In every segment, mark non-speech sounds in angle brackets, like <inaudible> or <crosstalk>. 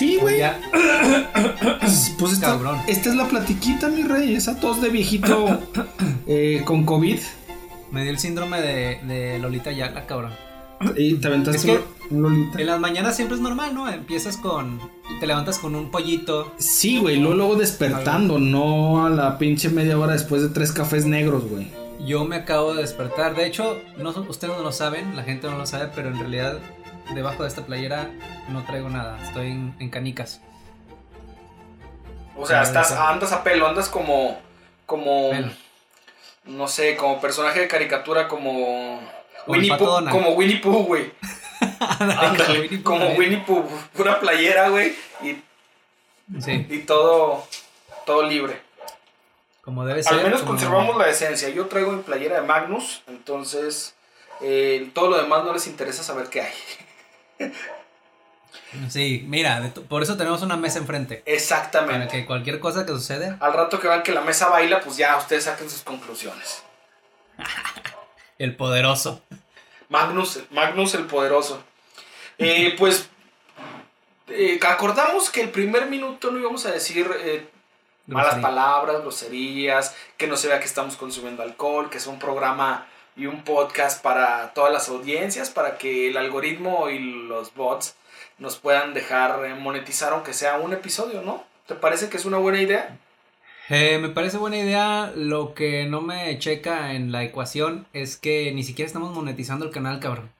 Sí, güey. Ya. <clears throat> Pues esta, Cabrón. esta es la platiquita, mi rey. Esa tos de viejito <clears throat> eh, con COVID. Me dio el síndrome de, de Lolita Yala, cabrón. Y te aventaste Es que- un lolita. En las mañanas siempre es normal, ¿no? Empiezas con. Te levantas con un pollito. Sí, güey. Luego, luego despertando, no a la pinche media hora después de tres cafés negros, güey. Yo me acabo de despertar. De hecho, no, ustedes no lo saben, la gente no lo sabe, pero en realidad debajo de esta playera no traigo nada. Estoy en, en canicas. O sea, estás, andas a pelo, andas como, como, Pelo. no sé, como personaje de caricatura, como Como Winnie Pooh, como Winnie Pooh, güey. <laughs> Como. Winnie Pooh, pura playera, güey, y, Sí, y todo, todo libre. como debe ser. Al menos como- conservamos la esencia. Yo traigo mi playera de Magnus, entonces eh, todo lo demás no les interesa saber qué hay. <laughs> Sí, mira, por eso tenemos una mesa enfrente. Para Exactamente. que cualquier cosa que suceda. Al rato que vean que la mesa baila, pues ya ustedes saquen sus conclusiones. <laughs> El poderoso. Magnus, Magnus el poderoso. Eh, <laughs> pues eh, acordamos que el primer minuto no íbamos a decir eh, malas palabras, groserías, que no se vea que estamos consumiendo alcohol, que es un programa y un podcast para todas las audiencias, para que el algoritmo y los bots nos puedan dejar eh, monetizar aunque sea un episodio, ¿no? ¿Te parece que es una buena idea? Eh, me parece buena idea. Lo que no me checa en la ecuación es que ni siquiera estamos monetizando el canal, cabrón.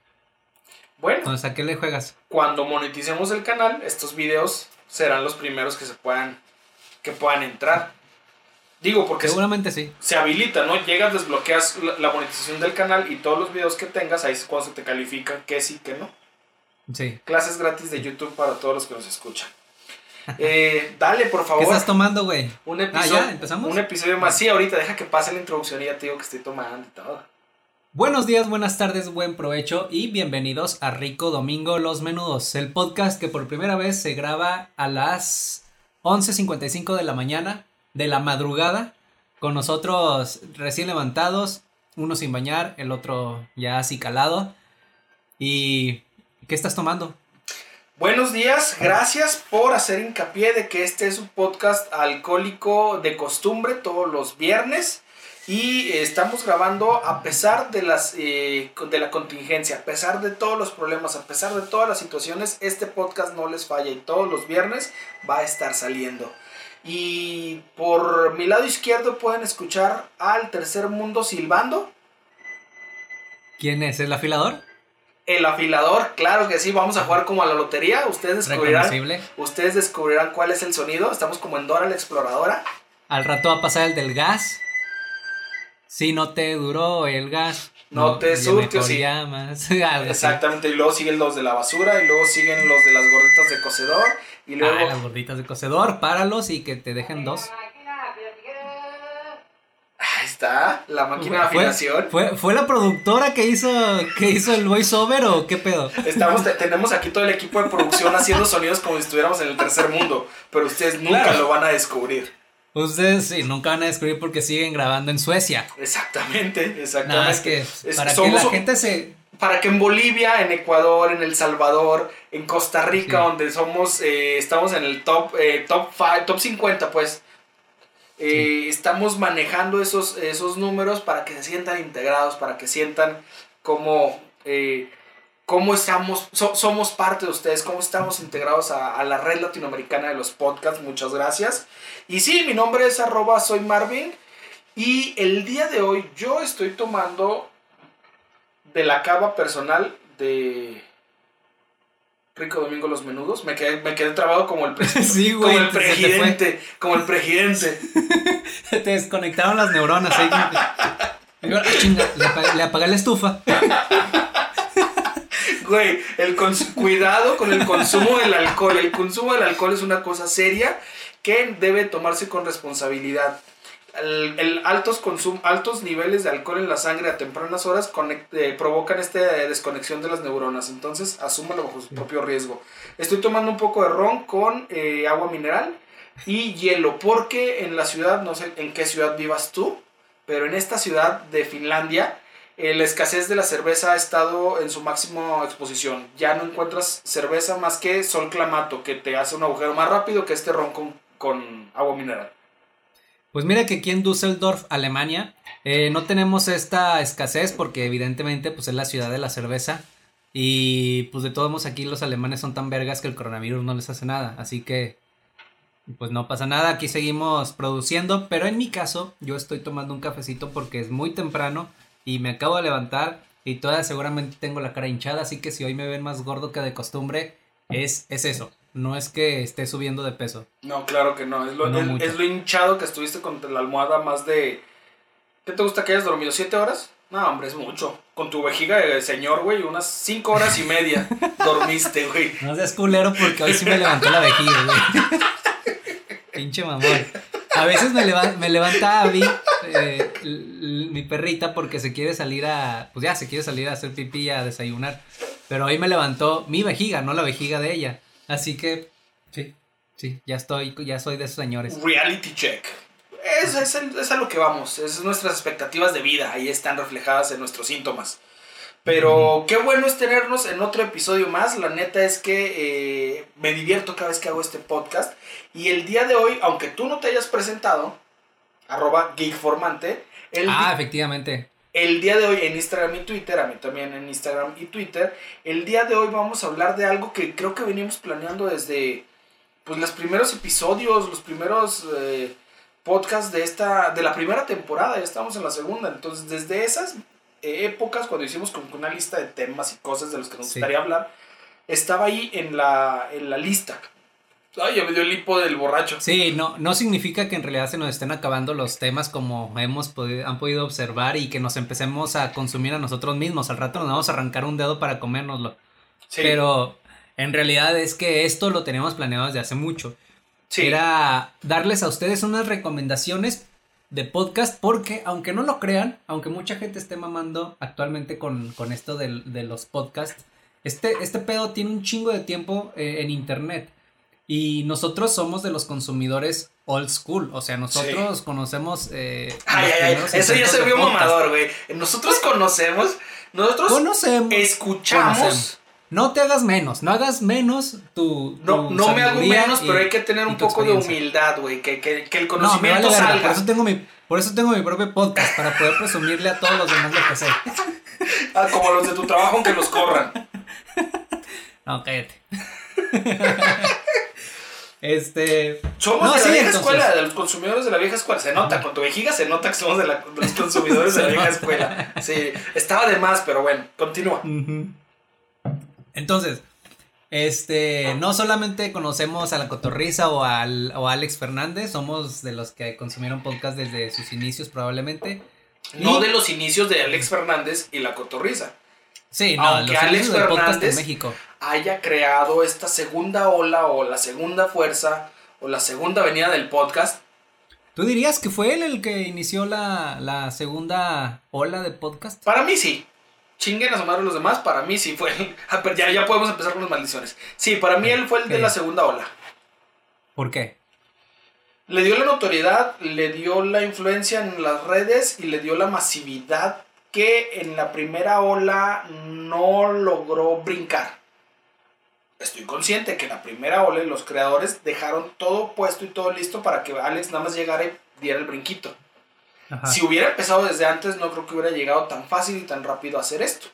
Bueno, Entonces, ¿a qué le juegas? cuando moneticemos el canal, estos videos serán los primeros que se puedan que puedan entrar. Digo, porque se, Seguramente sí. se habilita, ¿no? Llegas, desbloqueas la, la monetización del canal y todos los videos que tengas, ahí es cuando se te califica que sí, que no. Sí. Clases gratis de YouTube para todos los que nos escuchan. <laughs> Eh, dale, por ¿Qué favor. estás tomando, güey? Un Ah, episodio, ¿ya? ¿Empezamos? un episodio más. Sí, ahorita deja que pase la introducción y ya te digo que estoy tomando y todo. Buenos días, buenas tardes, buen provecho y bienvenidos a Rico Domingo Los Menudos, el podcast que por primera vez se graba a las 11.55 de la mañana, de la madrugada, con nosotros recién levantados, uno sin bañar, el otro ya así calado. ¿Y qué estás tomando? Buenos días, gracias por hacer hincapié de que este es un podcast alcohólico de costumbre todos los viernes y estamos grabando a pesar de las eh, de la contingencia, a pesar de todos los problemas, a pesar de todas las situaciones, este podcast no les falla y todos los viernes va a estar saliendo. Y por mi lado izquierdo pueden escuchar al tercer mundo silbando. ¿Quién es? ¿El afilador? El afilador, claro que sí, vamos a jugar como a la lotería. Ustedes descubrirán. Ustedes descubrirán cuál es el sonido. Estamos como en Dora la exploradora. Al rato va a pasar el del gas. Si no te duró el gas. No te surtió, sí. llamas. <laughs> Así. Exactamente. Y luego siguen los de la basura. Y luego siguen los de las gorditas de cocedor. Y luego. Ah, las gorditas de cocedor, páralos y que te dejen dos. Ahí está. La máquina de ¿Fue, afinación. fue, fue la productora que hizo, que hizo el voiceover o qué pedo? Estamos, te- tenemos aquí todo el equipo de producción haciendo sonidos como si estuviéramos en el tercer mundo. Pero ustedes nunca Claro. lo van a descubrir. Ustedes sí, nunca van a descubrir porque siguen grabando en Suecia. Exactamente. Exactamente. Nada, es que para que la gente se... para que en Bolivia, en Ecuador, en El Salvador, en Costa Rica, Sí. donde somos, eh, estamos en el top, eh, top, top 50, pues, eh, estamos manejando esos, esos números para que se sientan integrados, para que sientan cómo, cómo estamos, so- somos parte de ustedes, cómo estamos integrados a, a la red latinoamericana de los podcasts. Muchas gracias. Y sí, mi nombre es arroba soy Marvin. Y el día de hoy yo estoy tomando de la cava personal de Rico Domingo Los Menudos. Me quedé, me quedé trabado como el, <laughs> Sí, como güey, el te fue. presidente. Como el presidente. <laughs> Te desconectaron las neuronas ahí. Digo, "Ah, chinga, le, apagué, le apagué la estufa. <laughs> Güey, el cuidado con el consumo del alcohol. El consumo del alcohol es una cosa seria que debe tomarse con responsabilidad. El, el altos, consum- altos niveles de alcohol en la sangre a tempranas horas conec- eh, provocan esta desconexión de las neuronas. Entonces, asúmalo bajo su propio riesgo. Estoy tomando un poco de ron con eh, agua mineral y hielo, porque en la ciudad, no sé en qué ciudad vivas tú, pero en esta ciudad de Finlandia, eh, la escasez de la cerveza ha estado en su máxima exposición. Ya no encuentras cerveza más que sol clamato, que te hace un agujero más rápido que este ron con, con agua mineral. Pues mira que aquí en Düsseldorf, Alemania, eh, no tenemos esta escasez porque evidentemente pues es la ciudad de la cerveza y pues de todos modos aquí los alemanes son tan vergas que el coronavirus no les hace nada, así que pues no pasa nada, aquí seguimos produciendo, pero en mi caso yo estoy tomando un cafecito porque es muy temprano y me acabo de levantar y todavía seguramente tengo la cara hinchada, así que si hoy me ven más gordo que de costumbre, es, es eso, no es que esté subiendo de peso. No, claro que no. Es lo, No es- mucho. es lo hinchado que estuviste contra la almohada más de... ¿Qué te gusta que hayas dormido? ¿Siete horas? No, hombre, es mucho. Con tu vejiga de señor, güey, unas cinco horas y media <laughs> dormiste, güey. No seas culero porque hoy sí me levantó la vejiga, güey. <laughs> Pinche mamón. A veces me, leva- me levanta Abby, eh, mi perrita, porque se quiere salir a. Pues ya, se quiere salir a hacer pipí y a desayunar. Pero hoy me levantó mi vejiga, no la vejiga de ella. Así que, sí, sí, ya estoy, ya soy de esos señores. Reality check. Es, es, es a lo que vamos. Es nuestras expectativas de vida. Ahí están reflejadas en nuestros síntomas. Pero qué bueno es tenernos en otro episodio más. La neta es que eh, me divierto cada vez que hago este podcast. Y el día de hoy, aunque tú no te hayas presentado, arroba geekformante, el, Ah, efectivamente. El día de hoy en Instagram y Twitter, a mí también en Instagram y Twitter, el día de hoy vamos a hablar de algo que creo que venimos planeando desde pues los primeros episodios, los primeros eh, podcasts de esta de la primera temporada, ya estamos en la segunda, entonces desde esas eh, épocas cuando hicimos como una lista de temas y cosas de los que nos Sí. gustaría hablar, estaba ahí en la en la lista. Ay, ya me dio el hipo del borracho. Sí, no, no significa que en realidad se nos estén acabando los temas como hemos podido, han podido observar y que nos empecemos a consumir a nosotros mismos. Al rato nos vamos a arrancar un dedo para comérnoslo. Sí, Pero en realidad es que esto lo teníamos planeado desde hace mucho. sí. Era darles a ustedes unas recomendaciones de podcast porque aunque no lo crean, aunque mucha gente esté mamando actualmente con, con esto del- de, los podcasts, este, este pedo tiene un chingo de tiempo eh, en internet. Y nosotros somos de los consumidores old school. O sea, nosotros conocemos. eh, Ay, ay, ay, eso ya se vio mamador, güey. Nosotros conocemos, nosotros Conocemos. escuchamos. conocemos. No te hagas menos, no hagas menos tu. No, tu no me hago menos, y- pero hay que tener un poco de humildad, güey. Que, que, que el No, conocimiento vale verga, salga. por eso tengo mi, por eso tengo mi propio podcast, para poder presumirle a todos los demás lo que sé. <laughs> Ah, como los de tu trabajo, aunque los corran. <laughs> No, cállate. <laughs> este. Somos No, de la sí, vieja entonces. escuela, de los consumidores de la vieja escuela. Se nota, con tu vejiga se nota que somos de, la- de los consumidores de la <laughs> vieja escuela. Sí, estaba de más, pero bueno, continúa. Entonces, este, no solamente conocemos a la Cotorriza o, al, o a Alex Fernández, somos de los que consumieron podcast desde sus inicios probablemente. No Y- de los inicios de Alex Fernández y la cotorriza. Sí, no, aunque los Alex inicios del podcast en México. Haya creado esta segunda ola o la segunda fuerza o la segunda venida del podcast. ¿Tú dirías que fue él el que inició la, la segunda ola de podcast? Para mí sí. Chinguen a su madre los demás, para mí sí fue él. <laughs> Ah, ya, ya podemos empezar con las maldiciones. Sí, para mí él fue el de la segunda ola. ¿Por qué? Le dio la notoriedad, le dio la influencia en las redes y le dio la masividad que en la primera ola no logró brincar. Estoy consciente que en la primera ola los creadores dejaron todo puesto y todo listo para que Alex nada más llegara y diera el brinquito. Ajá. Si hubiera empezado desde antes, no creo que hubiera llegado tan fácil y tan rápido a hacer esto.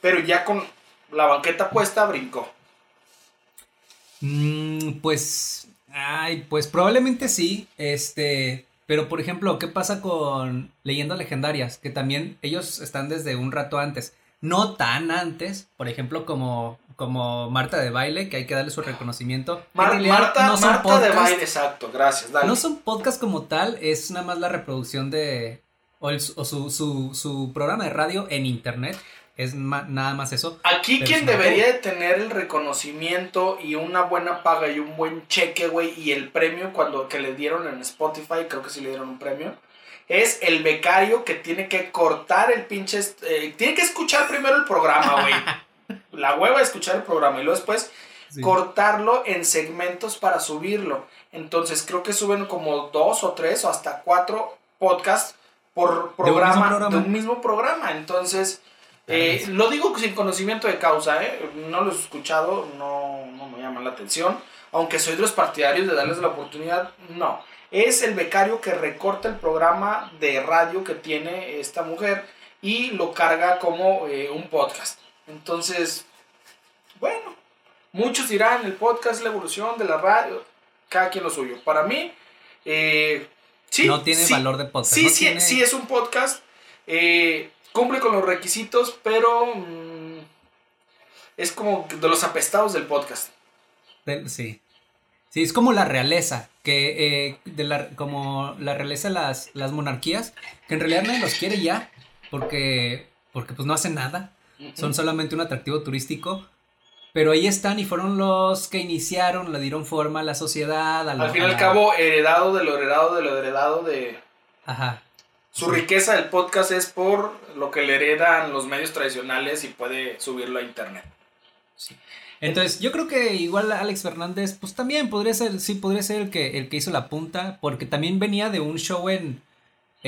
Pero ya con la banqueta puesta, brincó. Mm, pues, ay, pues probablemente sí, este, pero por ejemplo, ¿qué pasa con leyendas legendarias? Que también ellos están desde un rato antes, no tan antes, por ejemplo, como, como Marta de Baile, que hay que darle su reconocimiento. En Mar- realidad, Marta, no son Marta de baile, exacto, gracias. Dale. No son podcasts como tal, es nada más la reproducción de, o, el- o su, su, su programa de radio en internet. es ma- nada más eso. Aquí quien debería de tener el reconocimiento y una buena paga y un buen cheque, güey, y el premio cuando que le dieron en Spotify, creo que sí le dieron un premio, es el becario que tiene que cortar el pinche... eh, tiene que escuchar primero el programa, güey. <laughs> La hueva de escuchar el programa y luego después Sí. cortarlo en segmentos para subirlo. Entonces creo que suben como dos o tres o hasta cuatro podcasts por programa de un mismo programa. Entonces, eh, lo digo sin conocimiento de causa, ¿eh? no los he escuchado, no, no me llaman la atención. Aunque soy de los partidarios de darles la oportunidad, no. Es el becario que recorta el programa de radio que tiene esta mujer y lo carga como eh, un podcast. Entonces, bueno, muchos dirán el podcast es la evolución de la radio, cada quien lo suyo. Para mí, eh, sí. no tiene sí, valor de podcast. Sí, no sí, tiene- sí es un podcast. eh, cumple con los requisitos, pero mm, es como de los apestados del podcast. sí. Sí, es como la realeza, que eh, de la, como la realeza de las, las monarquías, que en realidad nadie los quiere ya, porque, porque pues no hacen nada, son solamente un atractivo turístico, pero ahí están y fueron los que iniciaron, le dieron forma a la sociedad, a la- Al fin y al cabo, heredado de lo heredado de lo heredado de... Ajá. Su riqueza del podcast es por lo que le heredan los medios tradicionales y puede subirlo a internet. Entonces, yo creo que igual Alex Fernández, pues también podría ser, sí, podría ser el que, el que hizo la punta, porque también venía de un show en,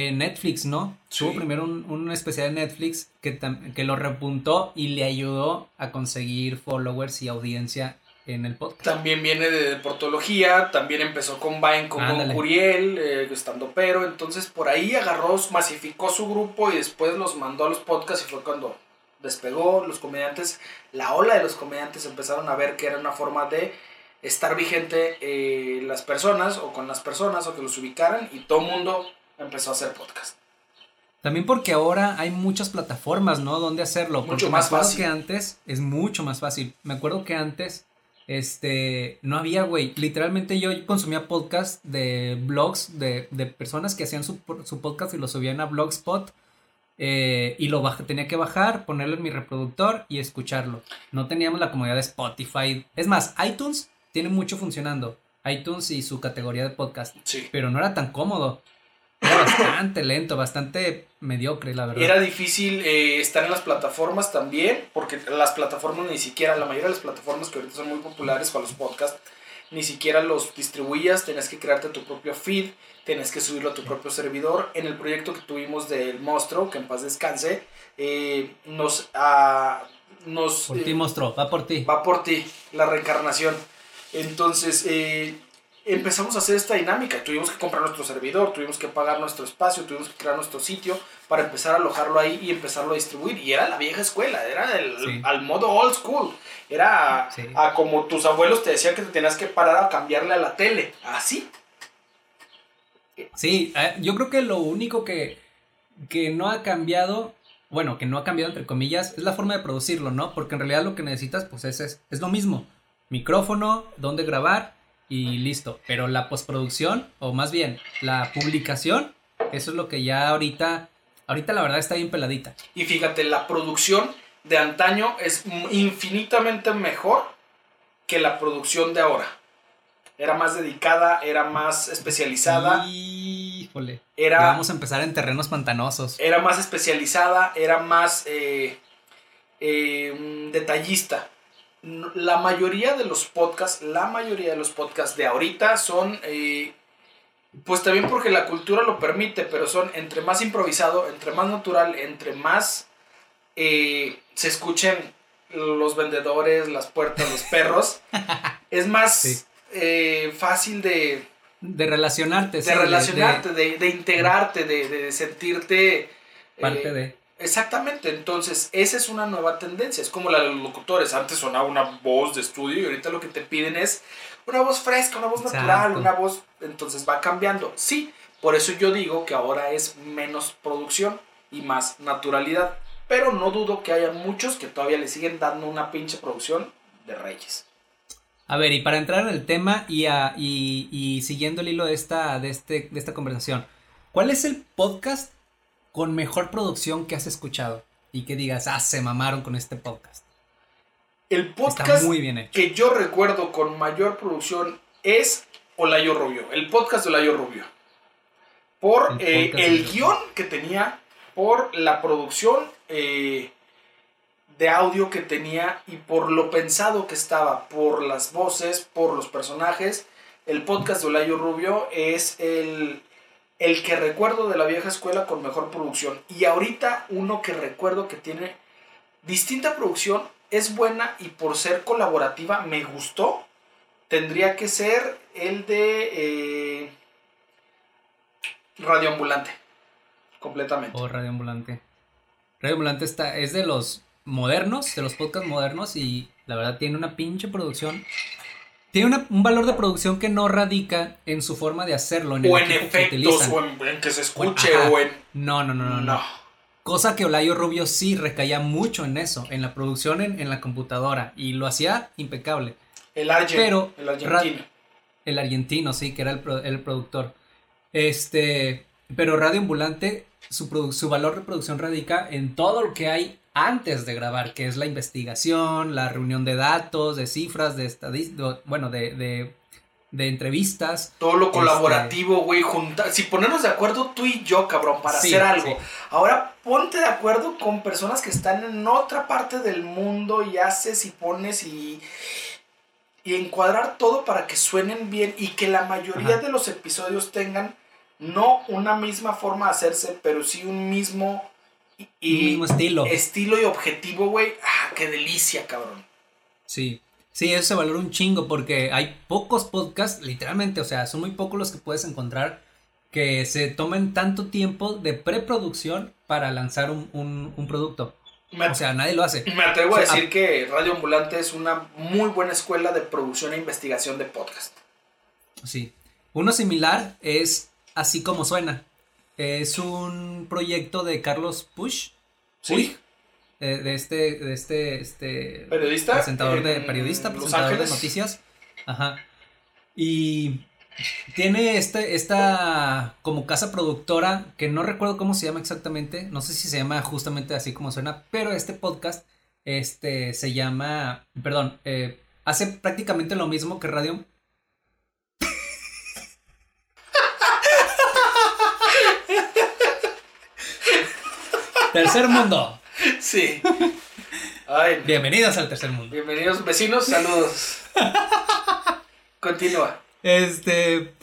en Netflix, ¿no? Sí. Tuvo primero un, un especial en Netflix que, que lo repuntó y le ayudó a conseguir followers y audiencia en el podcast. También viene de deportología, también empezó con Vine con Ándale. Curiel, eh, estando pero, entonces por ahí agarró, masificó su grupo y después los mandó a los podcasts y fue cuando despegó los comediantes, la ola de los comediantes empezaron a ver que era una forma de estar vigente eh, las personas o con las personas o que los ubicaran y todo el mundo empezó a hacer podcast. También porque ahora hay muchas plataformas, ¿no? Donde hacerlo. Mucho Porque me más acuerdo fácil. que antes es mucho más fácil. Me acuerdo que antes, este, no había, güey. Literalmente yo consumía podcast de blogs de, de personas que hacían su, su podcast y lo subían a Blogspot. eh, y lo tenía que bajar, ponerlo en mi reproductor y escucharlo. No teníamos la comodidad de Spotify. Es más, iTunes tiene mucho funcionando. iTunes y su categoría de podcast. Sí. Pero no era tan cómodo. Era bastante lento, bastante mediocre, la verdad. Era difícil eh, estar en las plataformas también, porque las plataformas ni siquiera, la mayoría de las plataformas que ahorita son muy populares para los podcasts, ni siquiera los distribuías, tenías que crearte tu propio feed, tenías que subirlo a tu propio servidor. En el proyecto que tuvimos del monstruo, que en paz descanse, eh, nos... ah, nos Por eh, ti, monstruo, va por ti. va por ti, la reencarnación. Entonces, eh, empezamos a hacer esta dinámica. Tuvimos que comprar nuestro servidor, tuvimos que pagar nuestro espacio, tuvimos que crear nuestro sitio para empezar a alojarlo ahí y empezarlo a distribuir. Y era la vieja escuela, era el, Sí. al modo old school. Era Sí. a como tus abuelos te decían que te tenías que parar a cambiarle a la tele. Así. Sí, eh, yo creo que lo único que, que no ha cambiado, bueno, que no ha cambiado entre comillas, es la forma de producirlo, ¿no? Porque en realidad lo que necesitas, pues es, es, es lo mismo. Micrófono, dónde grabar y listo. Pero la postproducción, o más bien, la publicación, eso es lo que ya ahorita, ahorita la verdad está bien peladita. Y fíjate, la producción de antaño es infinitamente mejor que la producción de ahora. Era más dedicada, era más especializada, Híjole. era, vamos a empezar en terrenos pantanosos. era más especializada, era más eh, eh, mm, detallista. La mayoría de los podcasts, la mayoría de los podcasts de ahorita son, eh, pues también porque la cultura lo permite, pero son entre más improvisado, entre más natural, entre más eh, se escuchen los vendedores, las puertas, los perros, <laughs> es más Sí. eh, fácil de, De relacionarte, de relacionarte, de, de integrarte, de, de sentirte... parte de. Exactamente, entonces esa es una nueva tendencia, es como la de los locutores, antes sonaba una voz de estudio y ahorita lo que te piden es una voz fresca, una voz Exacto. natural, una voz, entonces va cambiando, sí, por eso yo digo que ahora es menos producción y más naturalidad, pero no dudo que haya muchos que todavía le siguen dando una pinche producción de reyes. A ver, y para entrar en el tema y, a- y, y siguiendo el hilo de esta, de, este, de esta conversación, ¿cuál es el podcast con mejor producción que has escuchado? y que digas, ah, se mamaron con este podcast. El podcast Está muy bien hecho. que yo recuerdo con mayor producción es Olayo Rubio, el podcast de Olayo Rubio. Por El eh, el guion que tenía, por la producción eh, de audio que tenía y por lo pensado que estaba, por las voces, por los personajes. El podcast de Olayo Rubio es el, el que recuerdo de la vieja escuela con mejor producción. Y ahorita uno que recuerdo que tiene distinta producción, es buena y por ser colaborativa me gustó. Tendría que ser el de eh, Radio Ambulante. Completamente. O Radio Ambulante. Radio Ambulante está, es de los modernos, de los podcasts modernos y la verdad tiene una pinche producción. Tiene una- un valor de producción que no radica en su forma de hacerlo, en el o en que efectos, utilizan. o en, en que se escuche, o en. No, no, no, no, no. No. Cosa que Olayo Rubio sí recaía mucho en eso, en la producción en, en la computadora y lo hacía impecable. El Argent, Pero, el argentino. El argentino, sí, que era el, pro- el productor. Este, pero Radio Ambulante, su, produ- su valor de producción radica en todo lo que hay antes de grabar, que es la investigación, la reunión de datos, de cifras, de estadísticas, bueno, de, de, de entrevistas. Todo lo Este- colaborativo, güey, juntar. Si ponernos de acuerdo tú y yo, cabrón, para Sí, hacer algo. sí. Ahora ponte de acuerdo con personas que están en otra parte del mundo y haces y pones y. Y encuadrar todo para que suenen bien y que la mayoría Ajá. de los episodios tengan no una misma forma de hacerse, pero sí un mismo. Y, mismo estilo. estilo y objetivo, güey. Ah, qué delicia, cabrón. Sí, sí, eso se valora un chingo porque hay pocos podcasts, literalmente, o sea, son muy pocos los que puedes encontrar que se tomen tanto tiempo de preproducción para lanzar un, un- un producto. Me, O sea, nadie lo hace. me atrevo a o sea, decir que Radio Ambulante es una muy buena escuela de producción e investigación de podcast. Sí. Uno similar es Así como suena. Es un proyecto de Carlos Push, Sí. Puig, eh, de este, de este, este Periodista. presentador de periodista, presentador de noticias. Ajá. Y tiene este, esta como casa productora que no recuerdo cómo se llama exactamente, no sé si se llama justamente así como suena, pero este podcast este se llama, perdón, eh, hace prácticamente lo mismo que Radio. Tercer mundo. Sí. Ay, Bienvenidos al tercer mundo. bienvenidos vecinos, saludos. Continúa. Este.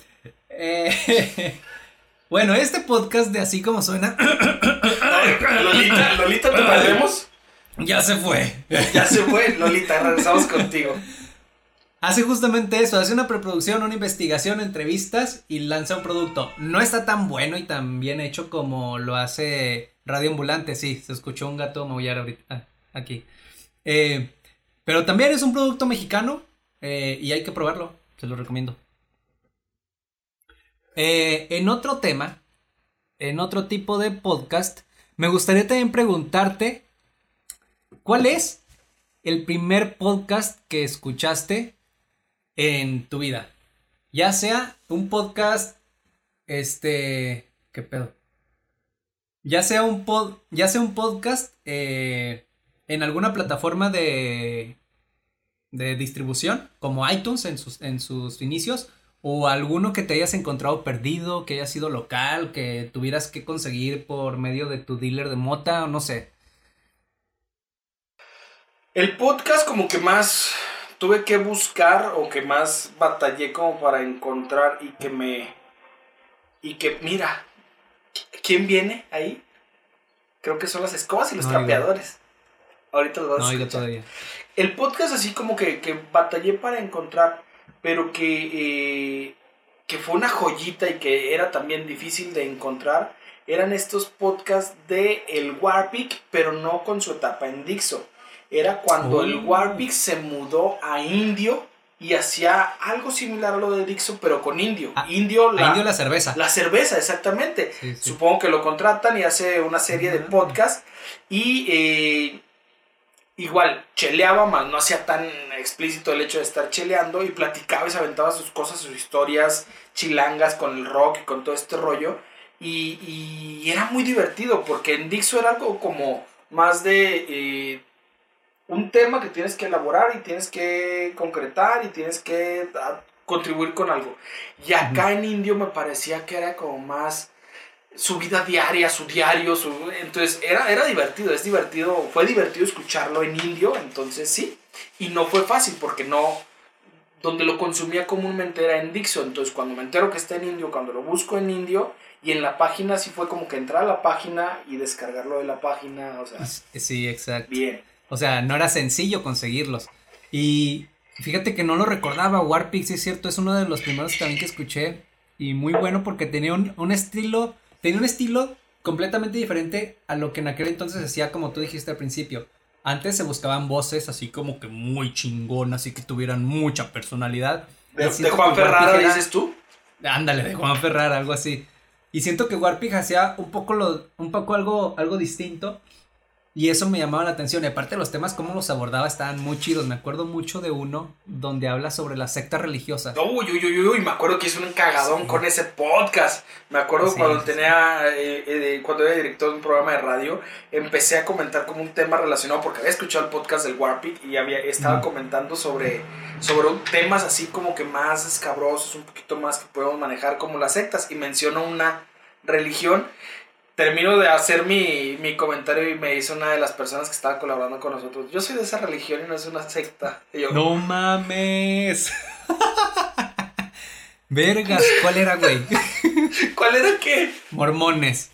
eh, <laughs> bueno, este podcast de así como suena. Lolita, Lolita, ¿te perdemos? ya se fue. Ya se fue, Lolita, regresamos contigo. Hace justamente eso, hace una preproducción, una investigación, entrevistas y lanza un producto. No está tan bueno y tan bien hecho como lo hace Radio Ambulante, sí, se escuchó un gato maullar ahorita, ah, aquí. Eh, pero también es un producto mexicano eh, y hay que probarlo, se lo recomiendo. Eh, en otro tema, en otro tipo de podcast, me gustaría también preguntarte, ¿cuál es el primer podcast que escuchaste en tu vida? Ya sea un podcast, este, ¿qué pedo? Ya sea un pod, ya sea un podcast eh, en alguna plataforma de de distribución, como iTunes en sus, en sus inicios, o alguno que te hayas encontrado perdido, que haya sido local, que tuvieras que conseguir por medio de tu dealer de mota, o no sé. El podcast como que más tuve que buscar o que más batallé como para encontrar y que me... Y que, mira, ¿quién viene ahí? Creo que son las escobas y los No trapeadores. Ahorita los vas No a todavía. El podcast así como que, que batallé para encontrar, pero que, eh, que fue una joyita y que era también difícil de encontrar, eran estos podcasts de el Warpic, pero no con su etapa en Dixo. Era cuando el Oh. Warpic se mudó a Indio y hacía algo similar a lo de Dixo, pero con Indio. Ah, Indio, la, Indio la cerveza. la cerveza, exactamente. Sí, sí. Supongo que lo contratan y hace una serie de podcasts. Y eh, igual, cheleaba, más no hacía tan explícito el hecho de estar cheleando. Y platicaba y se aventaba sus cosas, sus historias chilangas con el rock y con todo este rollo. Y, y era muy divertido porque en Dixo era algo como más de eh, un tema que tienes que elaborar y tienes que concretar y tienes que ah, contribuir con algo. Y acá en Indio me parecía que era como más su vida diaria, su diario, su... entonces era, era divertido, es divertido, fue divertido escucharlo en Indio, entonces sí, y no fue fácil porque no, donde lo consumía comúnmente era en Dixon, entonces cuando me entero que está en Indio, cuando lo busco en Indio, y en la página sí fue como que entrar a la página y descargarlo de la página, o sea... Sí, exacto. Bien. O sea, no era sencillo conseguirlos. Y fíjate que no lo recordaba, Warpix, es cierto, es uno de los primeros también que escuché. Y muy bueno porque tenía un, un estilo, tenía un estilo completamente diferente a lo que en aquel entonces hacía, como tú dijiste al principio. Antes se buscaban voces así como que muy chingonas y que tuvieran mucha personalidad. ¿De, de Juan Ferrara era- dices tú? Ándale, de Juan Ferrara, algo así. Y siento que Warpig hacía un poco lo, un poco algo, algo distinto. Y eso me llamaba la atención. Y aparte los temas, cómo los abordaba, estaban muy chidos. Me acuerdo mucho de uno donde habla sobre las sectas religiosas. Uy, uy, uy, uy, me acuerdo que hizo un cagadón Sí. con ese podcast. Me acuerdo Sí, cuando sí. tenía, eh, eh, cuando era director de un programa de radio, empecé a comentar como un tema relacionado, porque había escuchado el podcast del Warpig y había, estaba comentando sobre, sobre temas así como que más escabrosos, un poquito más que podemos manejar como las sectas, y menciono una religión. Termino de hacer mi, mi comentario y me hizo una de las personas que estaba colaborando con nosotros. Yo soy de esa religión y no es una secta. Y yo, No mames. <laughs> Vergas, ¿cuál era, güey? <laughs> ¿Cuál era qué? Mormones.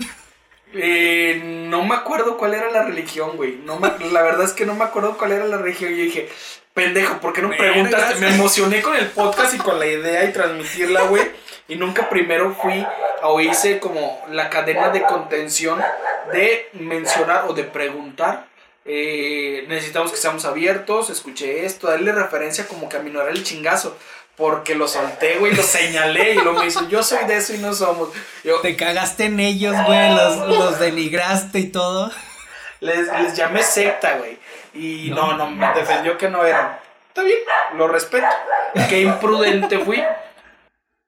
Eh, no me acuerdo cuál era la religión, güey. No me- la verdad es que no me acuerdo cuál era la religión. Yo dije, pendejo, ¿por qué no Vergas. preguntaste? Me emocioné con el podcast y con la idea y transmitirla, güey. Y nunca primero fui o hice como la cadena de contención de mencionar o de preguntar. eh, necesitamos que seamos abiertos, escuché esto, darle referencia como que a mí no era el chingazo. Porque lo solté, güey, lo señalé y luego me dice, yo soy de eso y no somos. Yo, Te cagaste en ellos, güey. Los, <laughs> los denigraste y todo. Les, les llamé secta, güey. Y no. No. no, me defendió que no eran. Está bien, lo respeto. Qué imprudente fui.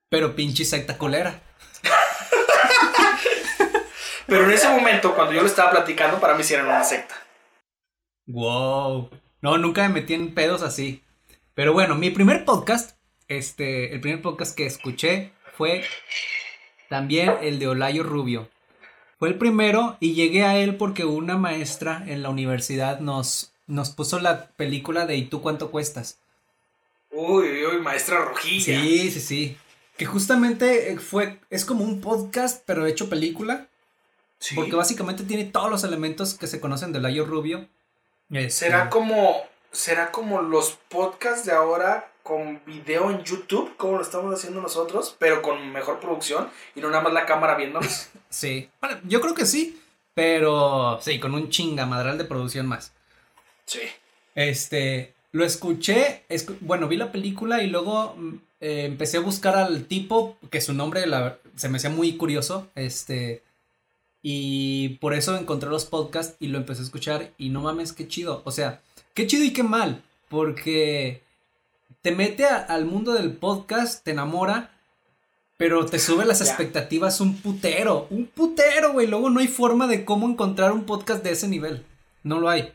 Pero pinche secta culera. Pero en ese momento, cuando yo le estaba platicando, para mí sí eran una secta. Wow. No, nunca me metí en pedos así. Pero bueno, mi primer podcast, este, el primer podcast que escuché fue también el de Olayo Rubio. Fue el primero y llegué a él porque una maestra en la universidad nos, nos puso la película de ¿Y tú cuánto cuestas? Uy, uy, maestra rojilla. Sí, sí, sí. Que justamente eh, fue, es como un podcast, pero hecho película. Sí. Porque básicamente tiene todos los elementos que se conocen de Olayo Rubio. Este, ¿Será como, será como los podcasts de ahora con video en YouTube, como lo estamos haciendo nosotros, pero con mejor producción y no nada más la cámara viéndonos? <laughs> Sí, bueno, yo creo que sí, pero sí, con un chingamadral de producción más. Sí. Este, lo escuché, escu- bueno, vi la película y luego mm, eh, empecé a buscar al tipo, que su nombre la- se me hacía muy curioso, este, y por eso encontré los podcasts y lo empecé a escuchar y no mames, qué chido, o sea, qué chido y qué mal, porque te mete a- al mundo del podcast, te enamora, pero te sube las expectativas un putero, un putero, güey, luego no hay forma de cómo encontrar un podcast de ese nivel, no lo hay.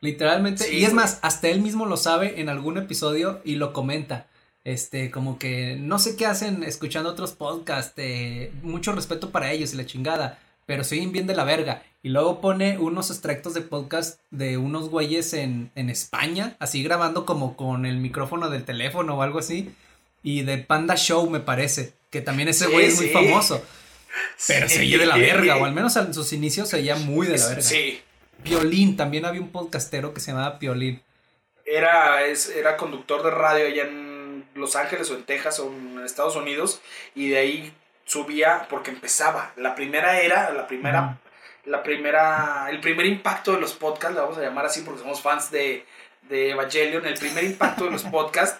Literalmente. Sí, y es güey. más, hasta él mismo lo sabe en algún episodio y lo comenta. Este, como que no sé qué hacen escuchando otros podcasts. eh, mucho respeto para ellos y la chingada. Pero siguen bien de la verga. Y luego pone unos extractos de podcast de unos güeyes en, en España. Así grabando como con el micrófono del teléfono o algo así. Y de Panda Show, me parece. Que también ese Sí, güey es muy sí. famoso. Pero se Sí. oye de la verga. O al <laughs> menos en sus inicios se oía muy de la verga. Sí. Piolín, también había un podcastero que se llamaba Piolín. era, es, era conductor de radio allá en Los Ángeles o en Texas o en Estados Unidos y de ahí subía porque empezaba. La primera era, la primera, la primera, el primer impacto de los podcasts, le vamos a llamar así porque somos fans de, de Evangelion, el primer impacto de los <laughs> podcasts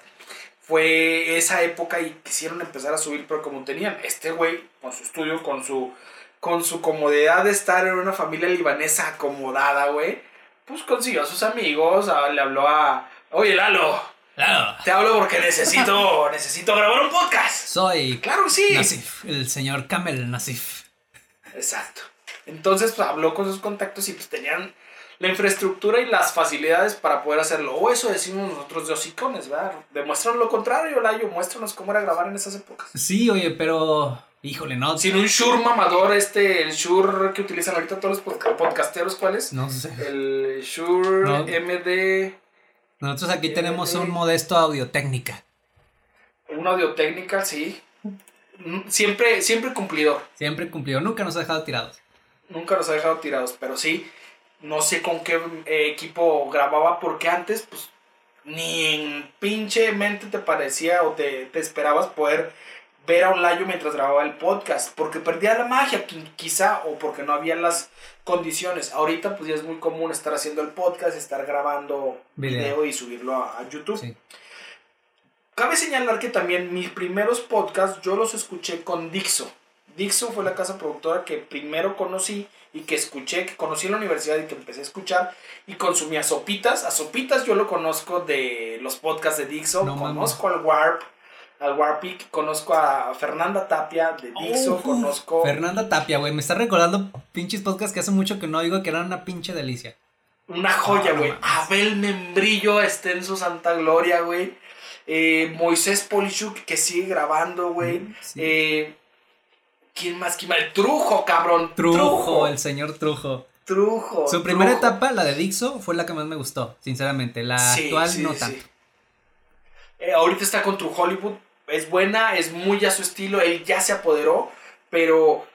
fue esa época y quisieron empezar a subir, pero como tenían este güey con su estudio, con su, con su comodidad de estar en una familia libanesa acomodada, güey, pues consiguió a sus amigos, a- le habló a, oye Lalo, Claro. te hablo porque necesito, <laughs> necesito grabar un podcast. Soy Claro que sí. Nasif, el señor Kamel Nasif. Exacto. Entonces pues, habló con sus contactos y pues tenían la infraestructura y las facilidades para poder hacerlo. O eso decimos nosotros de hocicones, ¿verdad? Demuéstranos lo contrario, Layo. Muéstranos cómo era grabar en esas épocas. Sí, oye, pero. Híjole, no. Sin un Shure mamador, este, el Shure que utilizan ahorita todos los podca- podcasteros, ¿cuál es? No sé. El Shure No. MD, Nosotros aquí tenemos un modesto audio técnica. un audio técnica, sí. Mm, Siempre, siempre cumplidor. Siempre cumplido, nunca nos ha dejado tirados. Nunca los ha dejado tirados, pero sí, no sé con qué eh, equipo grababa, porque antes, pues, ni en pinche mente te parecía o te, te esperabas poder ver a un layo mientras grababa el podcast, porque perdía la magia, qui- quizá, o porque no había las condiciones. Ahorita, pues ya es muy común estar haciendo el podcast, estar grabando Video. video, y subirlo a, a YouTube. Sí. Cabe señalar que también mis primeros podcasts yo los escuché con Dixo. Dixo fue la casa productora que primero conocí y que escuché, que conocí en la universidad y que empecé a escuchar y consumí a Sopitas. A Sopitas yo lo conozco de los podcasts de Dixo, No conozco al Warp, al Warpic, conozco a Fernanda Tapia de Dixo, conozco Fernanda Tapia, güey. Me está recordando pinches podcasts que hace mucho que no digo que eran una pinche delicia. Una joya, Ah, no güey. Abel Membrillo está en su santa gloria, güey. Eh, Moisés Polishuk que sigue grabando, güey. Sí. Eh, ¿Quién más? ¿Quién más? El Trujo, cabrón. Trujo, el señor Trujo. Trujo. Su primera Trujo. etapa, la de Dixo, fue la que más me gustó, sinceramente. La Sí, actual sí, no tanto. Eh, ahorita está con True Hollywood. Es buena, es muy a su estilo. Él ya se apoderó. Pero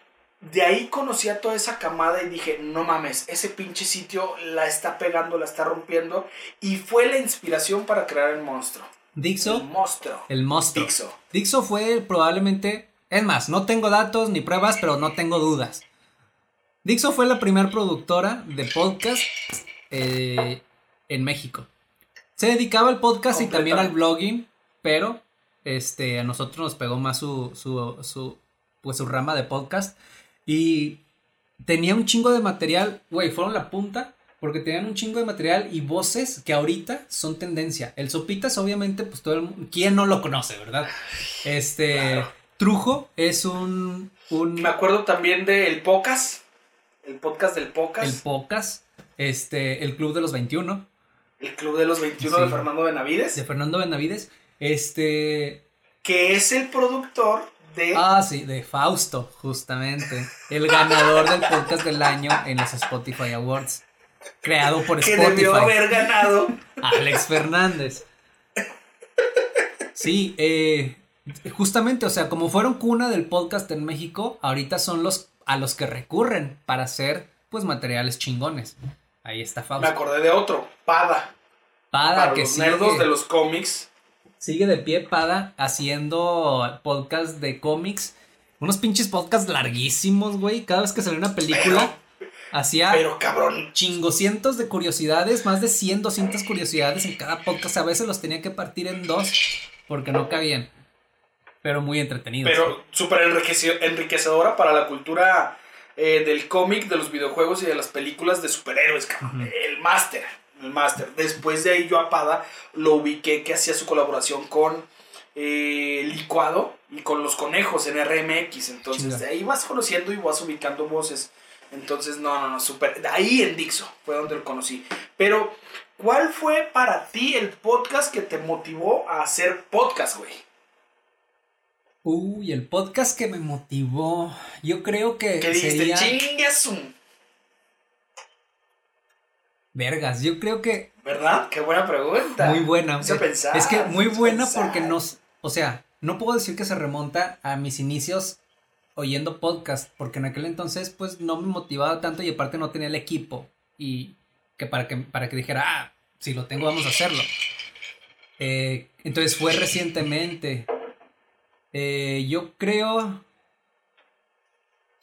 de ahí conocí a toda esa camada y dije, no mames, ese pinche sitio la está pegando, la está rompiendo. Y fue la inspiración para crear el monstruo. El Dixo, monstruo. el monstruo. Dixo. Dixo fue probablemente, es más, no tengo datos ni pruebas, pero no tengo dudas. Dixo fue la primera productora de podcast eh, en México. Se dedicaba al podcast y también al blogging, pero este, a nosotros nos pegó más su, su, su, pues, su rama de podcast. Y tenía un chingo de material, güey, fueron la punta. Porque tenían un chingo de material y voces que ahorita son tendencia. El Sopitas, obviamente, pues todo el mundo. ¿Quién no lo conoce, verdad? Este. Claro. Trujo es un. un Me acuerdo también del Pocas. El podcast del Pocas. el El, Pocas. Este. El Club de los 21. Club de los 21 Sí. de Fernando Benavides. De Fernando Benavides. Este. Que es el productor de. Ah, sí, de Fausto, justamente. El ganador del podcast del año en los Spotify Awards. Creado por que Spotify. debió haber ganado. Alex Fernández. Sí, eh, justamente, o sea, como fueron cuna del podcast en México, ahorita son los a los que recurren para hacer, pues, materiales chingones. Ahí está Me Fausto. acordé de otro. Pada. Pada, para que los sigue, nerdos de los cómics. Sigue de pie Pada haciendo podcast de cómics. Unos pinches podcasts larguísimos, güey. Cada vez que salió una película, hacía Pero cabrón. chingocientos de curiosidades, más de 100, 200 curiosidades en cada podcast. A veces los tenía que partir en dos porque no cabían. Pero muy entretenidos. Pero súper enriquecedora para la cultura eh, del cómic, de los videojuegos y de las películas de superhéroes, cabrón. El máster. El máster. Después de ahí yo a Pada lo ubiqué que hacía su colaboración con eh, Licuado y con los conejos en RMX. Entonces de ahí vas conociendo y vas ubicando voces. Entonces, no, no, no, súper. Ahí en Dixo fue donde lo conocí. Pero, ¿cuál fue para ti el podcast que te motivó a hacer podcast, güey? Uy, el podcast que me motivó. Yo creo que Que dijiste, sería. Chingue a su-". Vergas, yo creo que ¿Verdad? Qué buena pregunta. muy buena. Eh, pensar, es que muy buena pensar. porque nos. O sea, no puedo decir que se remonta a mis inicios oyendo podcast, porque en aquel entonces, pues no me motivaba tanto y aparte no tenía el equipo. Y que para que, para que dijera, ah, si lo tengo, vamos a hacerlo. Eh, entonces fue recientemente. Eh, yo creo.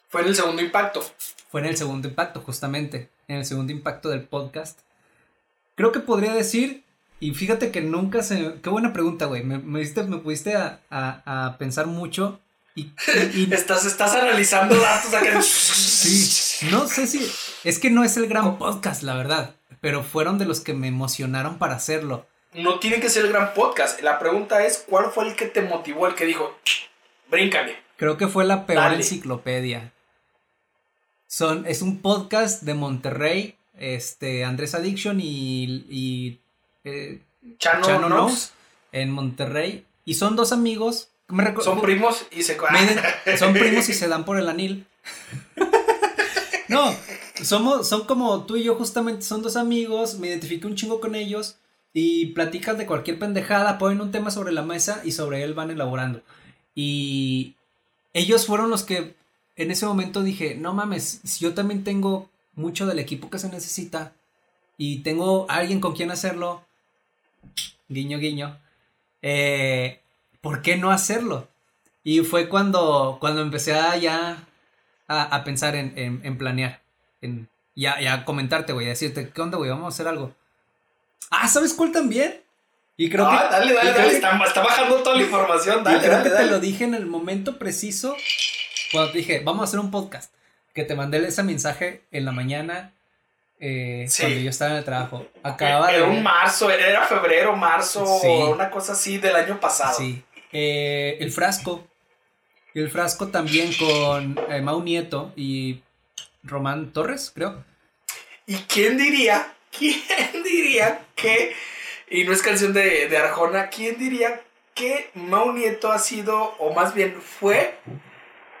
Fue en el segundo impacto. Fue en el segundo impacto, justamente. En el segundo impacto del podcast. Creo que podría decir. Y fíjate que nunca se. Qué buena pregunta, güey. Me, me, diste- me pudiste a, a- a pensar mucho. Y, y- y- <laughs> Estás, estás analizando datos acá. <laughs> sí, no sé si. Es que no es el gran podcast, la verdad. Pero fueron de los que me emocionaron para hacerlo. No tiene que ser el gran podcast. La pregunta es: ¿cuál fue el que te motivó? El que dijo, bríncale. Creo que fue la peor Dale. enciclopedia. Son, es un podcast de Monterrey. este, Andrés Addiction y, y eh, Chano, en Monterrey. Y son dos amigos. me Son primos y se... me <laughs> son primos y se dan por el anil. <laughs> No, somos, son como tú y yo justamente, son dos amigos, me identifico un chingo con ellos y platican de cualquier pendejada, ponen un tema sobre la mesa y sobre él van elaborando. Y ellos fueron los que en ese momento dije, no mames, si yo también tengo mucho del equipo que se necesita y tengo alguien con quien hacerlo, guiño, guiño, eh, ¿por qué no hacerlo? Y fue cuando, cuando empecé a ya a, a pensar en, en- en planear. En, y, a, y a comentarte, güey, a decirte, ¿qué onda, güey? Vamos a hacer algo. Ah, ¿sabes cuál también? Y creo Ah, que. dale, y dale, dale. que- Está, está bajando toda la información. y Dale, creo dale, que te dale. lo dije en el momento preciso cuando te dije, vamos a hacer un podcast. Que te mandé ese mensaje en la mañana eh, Sí. cuando yo estaba en el trabajo. Acababa Era de. un marzo, era febrero, marzo, Sí. una cosa así del año pasado. Sí. Eh, el frasco. El frasco también con eh, Mau Nieto y Román Torres, creo. ¿Y quién diría, quién diría que, y no es canción de, de Arjona, quién diría que Mau Nieto ha sido, o más bien fue,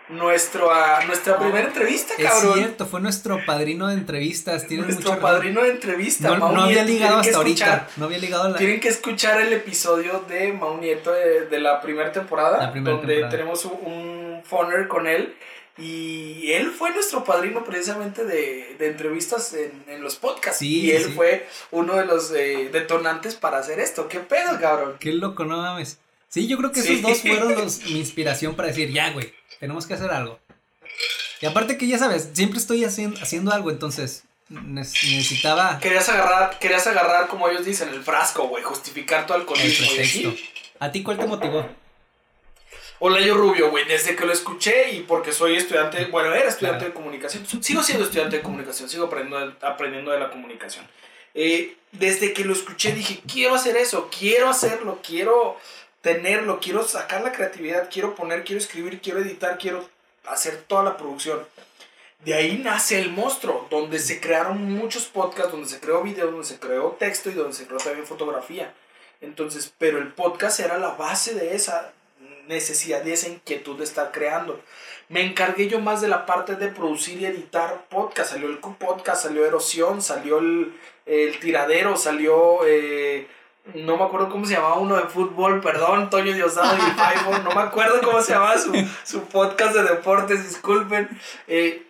nuestro, ah, nuestra primera entrevista, Es cabrón? cierto, fue nuestro padrino de entrevistas. Nuestro padrino de entrevista. No, Mau no había ligado hasta ahorita. No había ligado la. Tienen que escuchar el episodio de Mau Nieto de, de la primera temporada, La primera donde temporada. tenemos un, un phoner con él. Y él fue nuestro padrino precisamente de, de entrevistas en, en los podcasts. Sí, y él sí. fue uno de los eh, detonantes para hacer esto. ¿Qué pedo, cabrón? Qué loco, no mames. Sí, yo creo que Sí. esos dos fueron los, <laughs> mi inspiración para decir, ya, güey, tenemos que hacer algo. Y aparte que ya sabes, siempre estoy haciendo, haciendo algo, entonces ne- necesitaba Querías agarrar, querías agarrar, como ellos dicen, el frasco, güey, justificar tu el alcoholismo. y pretexto. aquí, ¿A ti cuál te motivó? Hola, yo Rubio, güey, desde que lo escuché y porque soy estudiante, bueno, era estudiante Claro. de comunicación, sigo siendo estudiante de comunicación, sigo aprendiendo, aprendiendo de la comunicación. Eh, desde que lo escuché dije, quiero hacer eso, quiero hacerlo, quiero tenerlo, quiero sacar la creatividad, quiero poner, quiero escribir, quiero editar, quiero hacer toda la producción. De ahí nace el monstruo, donde se crearon muchos podcasts, donde se creó video, donde se creó texto y donde se creó también fotografía. Entonces, pero el podcast era la base de esa necesidad, de esa inquietud de estar creando. Me encargué yo más de la parte de producir y editar podcast. Salió el podcast, salió Erosión, salió el, el Tiradero, salió... eh, no me acuerdo cómo se llamaba uno de fútbol, perdón, Toño Diosdado y Five, no me acuerdo cómo se llamaba su, su podcast de deportes, disculpen. Eh,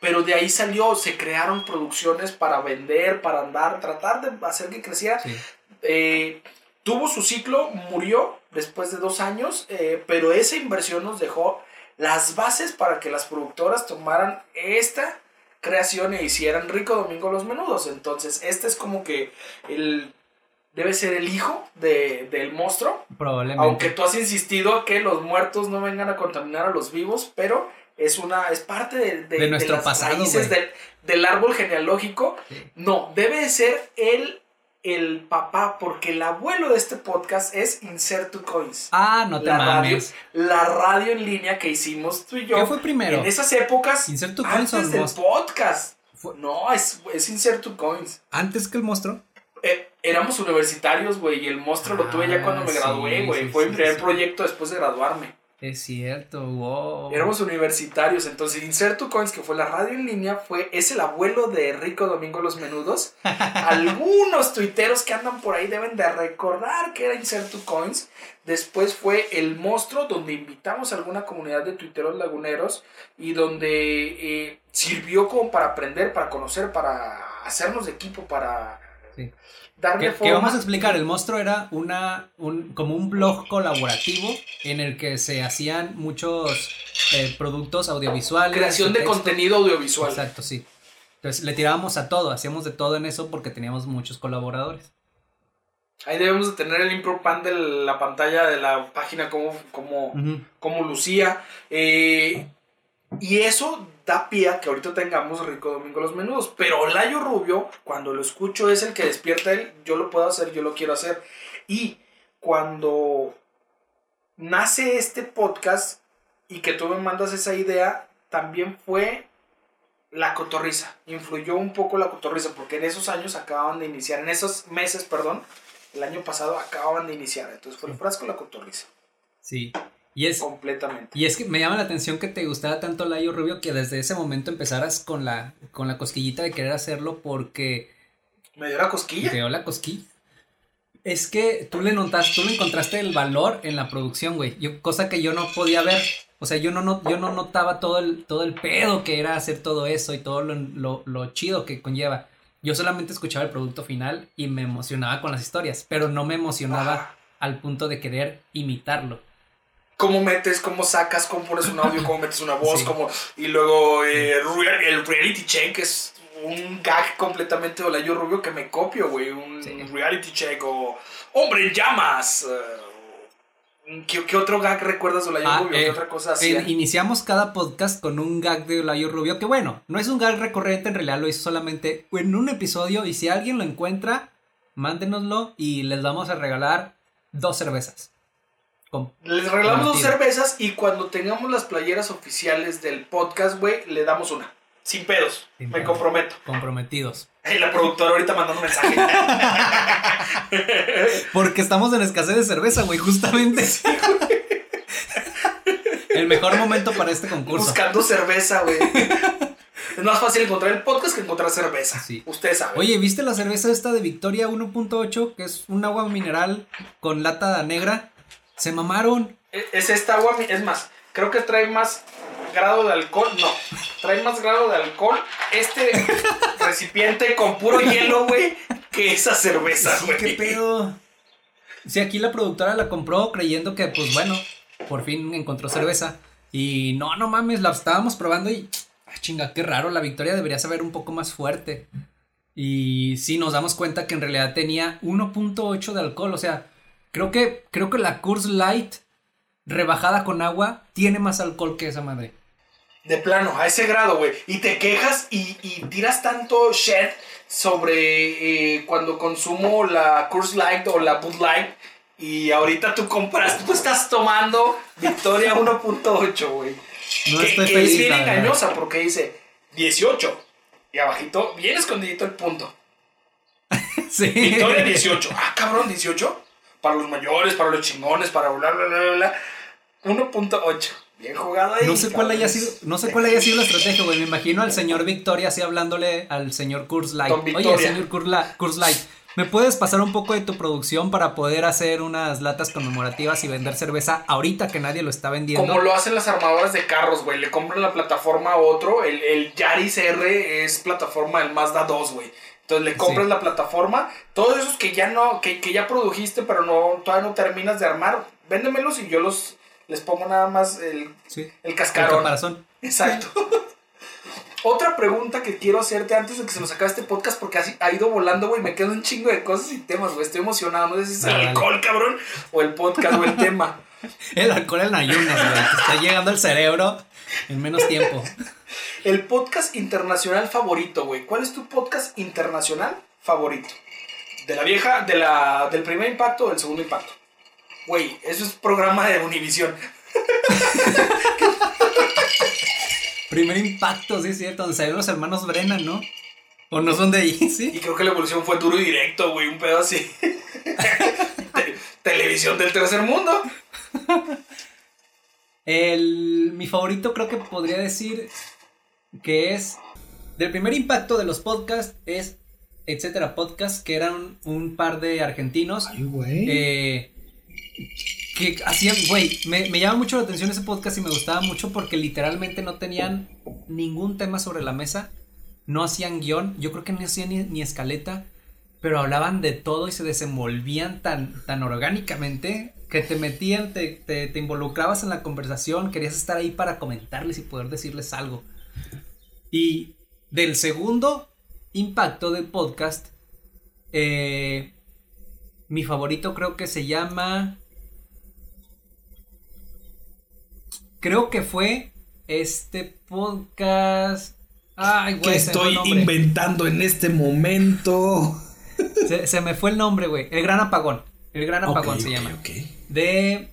pero de ahí salió, se crearon producciones para vender, para andar, tratar de hacer que creciera. Sí. Eh, tuvo su ciclo, murió después de dos años, eh, pero esa inversión nos dejó las bases para que las productoras tomaran esta creación e hicieran Rico Domingo los menudos. Entonces, este es como que el... Debe ser el hijo de, del monstruo. Probablemente. Aunque tú has insistido que los muertos no vengan a contaminar a los vivos, pero es una es parte de, de- De nuestro las pasado, raíces del, del árbol genealógico. Sí. No, debe de ser el, el papá, porque el abuelo de este podcast es Insert to Coins. Ah, no te la, radio, la radio en línea que hicimos tú y yo. ¿Qué fue primero? En esas épocas, Insert to Coins antes del podcast. Fue- No, es, es Insert to Coins. Antes que el monstruo. Eh, éramos universitarios, güey, y el monstruo lo tuve ya cuando me Ah, gradué, güey. sí, Fue sí, mi primer sí. proyecto después de graduarme. Es cierto, wow. Éramos universitarios, entonces Inserto Coins, que fue la radio en línea, fue, es el abuelo de Rico Domingo Los Menudos. <laughs> Algunos tuiteros que andan por ahí deben de recordar que era Inserto Coins. Después fue El Monstruo, donde invitamos a alguna comunidad de tuiteros laguneros y donde eh, sirvió como para aprender, para conocer, para hacernos de equipo, para. Darle Que, que forma. vamos a explicar, el monstruo era una, un, como un blog colaborativo en el que se hacían muchos eh, productos audiovisuales. Creación de contenido audiovisual. Exacto, sí. Entonces le tirábamos a todo, hacíamos de todo en eso porque teníamos muchos colaboradores. Ahí debemos de tener el impro pan de la pantalla de la página como, como, como lucía. Eh, y eso da pie a que ahorita tengamos Rico Domingo los menudos. Pero Layo Rubio, cuando lo escucho, es el que despierta él. Yo lo puedo hacer, yo lo quiero hacer. Y cuando nace este podcast y que tú me mandas esa idea, también fue la cotorriza. Influyó un poco la cotorriza porque en esos años acababan de iniciar, en esos meses, perdón, el año pasado acababan de iniciar. Entonces fue el frasco la cotorriza. Sí. Y es, Completamente. y es que me llama la atención que te gustara tanto Layo Rubio que desde ese momento empezaras con la, con la cosquillita de querer hacerlo porque Me dio la cosquilla. dio la cosquilla. Es que tú le notas, tú le encontraste el valor en la producción, güey. Yo, cosa que yo no podía ver. O sea, yo no, no, yo no notaba todo el, todo el pedo que era hacer todo eso y todo lo, lo, lo chido que conlleva. Yo solamente escuchaba el producto final y me emocionaba con las historias, pero no me emocionaba al punto de querer imitarlo. Cómo metes, cómo sacas, cómo pones un audio, cómo metes una voz, Sí. cómo... Y luego eh, el reality check es un gag completamente de Olayo Rubio que me copio, güey. Un Sí. reality check o... ¡Hombre en llamas! eh, ¿Qué, qué otro gag recuerdas de Olayo Ah, Rubio? eh, ¿Qué otra cosa Eh, hacía? iniciamos cada podcast con un gag de Olayo Rubio, que bueno, no es un gag recurrente, en realidad lo hizo solamente en un episodio y si alguien lo encuentra, mándenoslo y les vamos a regalar dos cervezas. Les regalamos dos cervezas y cuando tengamos las playeras oficiales del podcast, güey, le damos una. Sin pedos. Sin me pedos. comprometo. comprometidos. Y la productora ahorita mandando mensaje. <laughs> Porque estamos en escasez de cerveza, güey, justamente. El mejor momento para este concurso. Buscando cerveza, güey. Es más fácil encontrar el podcast que encontrar cerveza. Sí. Ustedes saben. Oye, ¿viste la cerveza esta de Victoria 1.8? Que es un agua mineral con lata negra. Se mamaron. E- Es esta agua, es más, creo que trae más grado de alcohol. No, trae más grado de alcohol este <laughs> recipiente con puro hielo, güey, que esa cerveza, Sí, güey. ¿Qué pedo? Sí, aquí la productora la compró creyendo que, pues bueno, por fin encontró cerveza. Y no, no mames, la estábamos probando y. Ah, chinga, qué raro, la victoria debería saber un poco más fuerte. Y sí, nos damos cuenta que en realidad tenía 1.8 de alcohol. O sea, creo que, creo que la Coors Light rebajada con agua tiene más alcohol que esa madre. De plano, a ese grado, güey. Y te quejas y, y tiras tanto shit sobre eh, cuando consumo la Coors Light o la Bud Light. Y ahorita tú compras, tú estás tomando Victoria 1.8, güey. No que, estoy que feliz. es bien engañosa porque dice 18. Y abajito, bien escondidito el punto. <laughs> Sí. Victoria 18. Ah, cabrón, 18. Para los mayores, para los chingones, para bla, bla, bla, bla, bla. 1.8. Bien jugado ahí. No sé cuál haya sido, no sé cuál haya sido la estrategia, güey. Me imagino al señor Victoria así hablándole al señor Kurs Light. Don Oye, señor Kurs La- Kurs Light, ¿me puedes pasar un poco de tu producción para poder hacer unas latas conmemorativas y vender cerveza ahorita que nadie lo está vendiendo? Como lo hacen las armadoras de carros, güey. Le compran la plataforma a otro. El, el Yaris R es plataforma del Mazda 2, güey. Entonces le compras Sí. la plataforma. Todos esos que ya no, que, que ya produjiste, pero no, todavía no terminas de armar, véndemelos y yo los les pongo nada más el, Sí. el cascarón. Exacto. <laughs> Otra pregunta que quiero hacerte antes de que se nos acabe este podcast, porque así ha ido volando, güey. Me quedo un chingo de cosas y temas, güey. Estoy emocionado. No sé si es el alcohol, cabrón, o el podcast o el tema. <laughs> El alcohol en ayunas, güey. Te está llegando al cerebro en menos tiempo. <laughs> El podcast internacional favorito, güey. ¿Cuál es tu podcast internacional favorito? ¿De la vieja, de la, del primer impacto o del segundo impacto? Güey, eso es programa de Univisión. <laughs> Primer impacto, sí es cierto, donde salieron los hermanos Brennan, ¿no? ¿O no son de ahí? <laughs> Sí. Y creo que la evolución fue duro y directo, güey. Un pedo así. <laughs> Te- televisión del tercer mundo. El, mi favorito creo que podría decir que es del primer impacto de los podcasts es etcétera podcast que eran un par de argentinos güey. eh, que hacían güey me, me llama mucho la atención ese podcast y me gustaba mucho porque literalmente no tenían ningún tema sobre la mesa no hacían guion yo creo que no hacían ni, ni escaleta pero hablaban de todo y se desenvolvían tan, tan orgánicamente que te metían, te, te, te involucrabas en la conversación, querías estar ahí para comentarles y poder decirles algo. Y del segundo impacto del podcast, eh, mi favorito creo que se llama... Creo que fue este podcast... Ay, güey, que estoy inventando en este momento. Se, se me fue el nombre, güey. El Gran Apagón. El Gran Apagón se llama. De.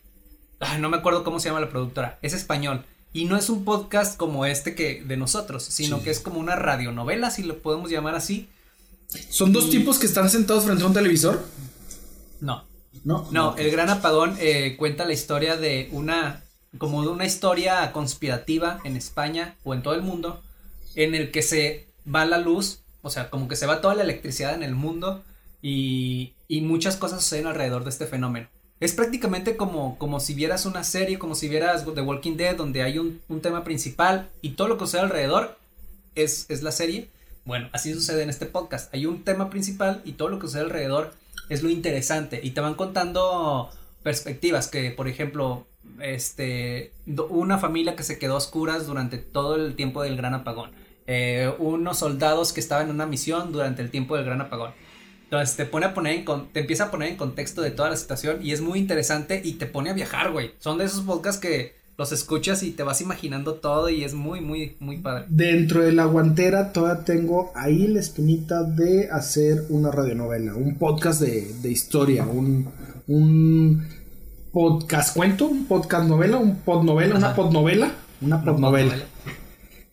Ay, no me acuerdo cómo se llama la productora. Es español. Y no es un podcast como este que de nosotros, sino que es como una radionovela, si lo podemos llamar así. ¿Son dos tipos que están sentados frente a un televisor? No. No. No, el Gran Apagón eh, cuenta la historia de una, como de una historia conspirativa en España o en todo el mundo, en el que se va la luz, o sea, como que se va toda la electricidad en el mundo y, y muchas cosas suceden alrededor de este fenómeno. Es prácticamente como, como si vieras una serie, como si vieras The Walking Dead, donde hay un, un tema principal y todo lo que sucede alrededor es, es la serie. Bueno, así sucede en este podcast. Hay un tema principal y todo lo que sucede alrededor es lo interesante. Y te van contando perspectivas que, por ejemplo, este, una familia que se quedó a oscuras durante todo el tiempo del gran apagón. Eh, unos soldados que estaban en una misión durante el tiempo del gran apagón. Entonces te pone a poner en te empieza a poner en contexto de toda la situación y es muy interesante y te pone a viajar, güey. Son de esos podcasts que los escuchas y te vas imaginando todo y es muy, muy, muy padre. Dentro de la guantera todavía tengo ahí la espinita de hacer una radionovela, un podcast de, de historia, un, un podcast cuento, un podcast novela, un podnovela, una Ajá. podnovela, una podnovela. podnovela.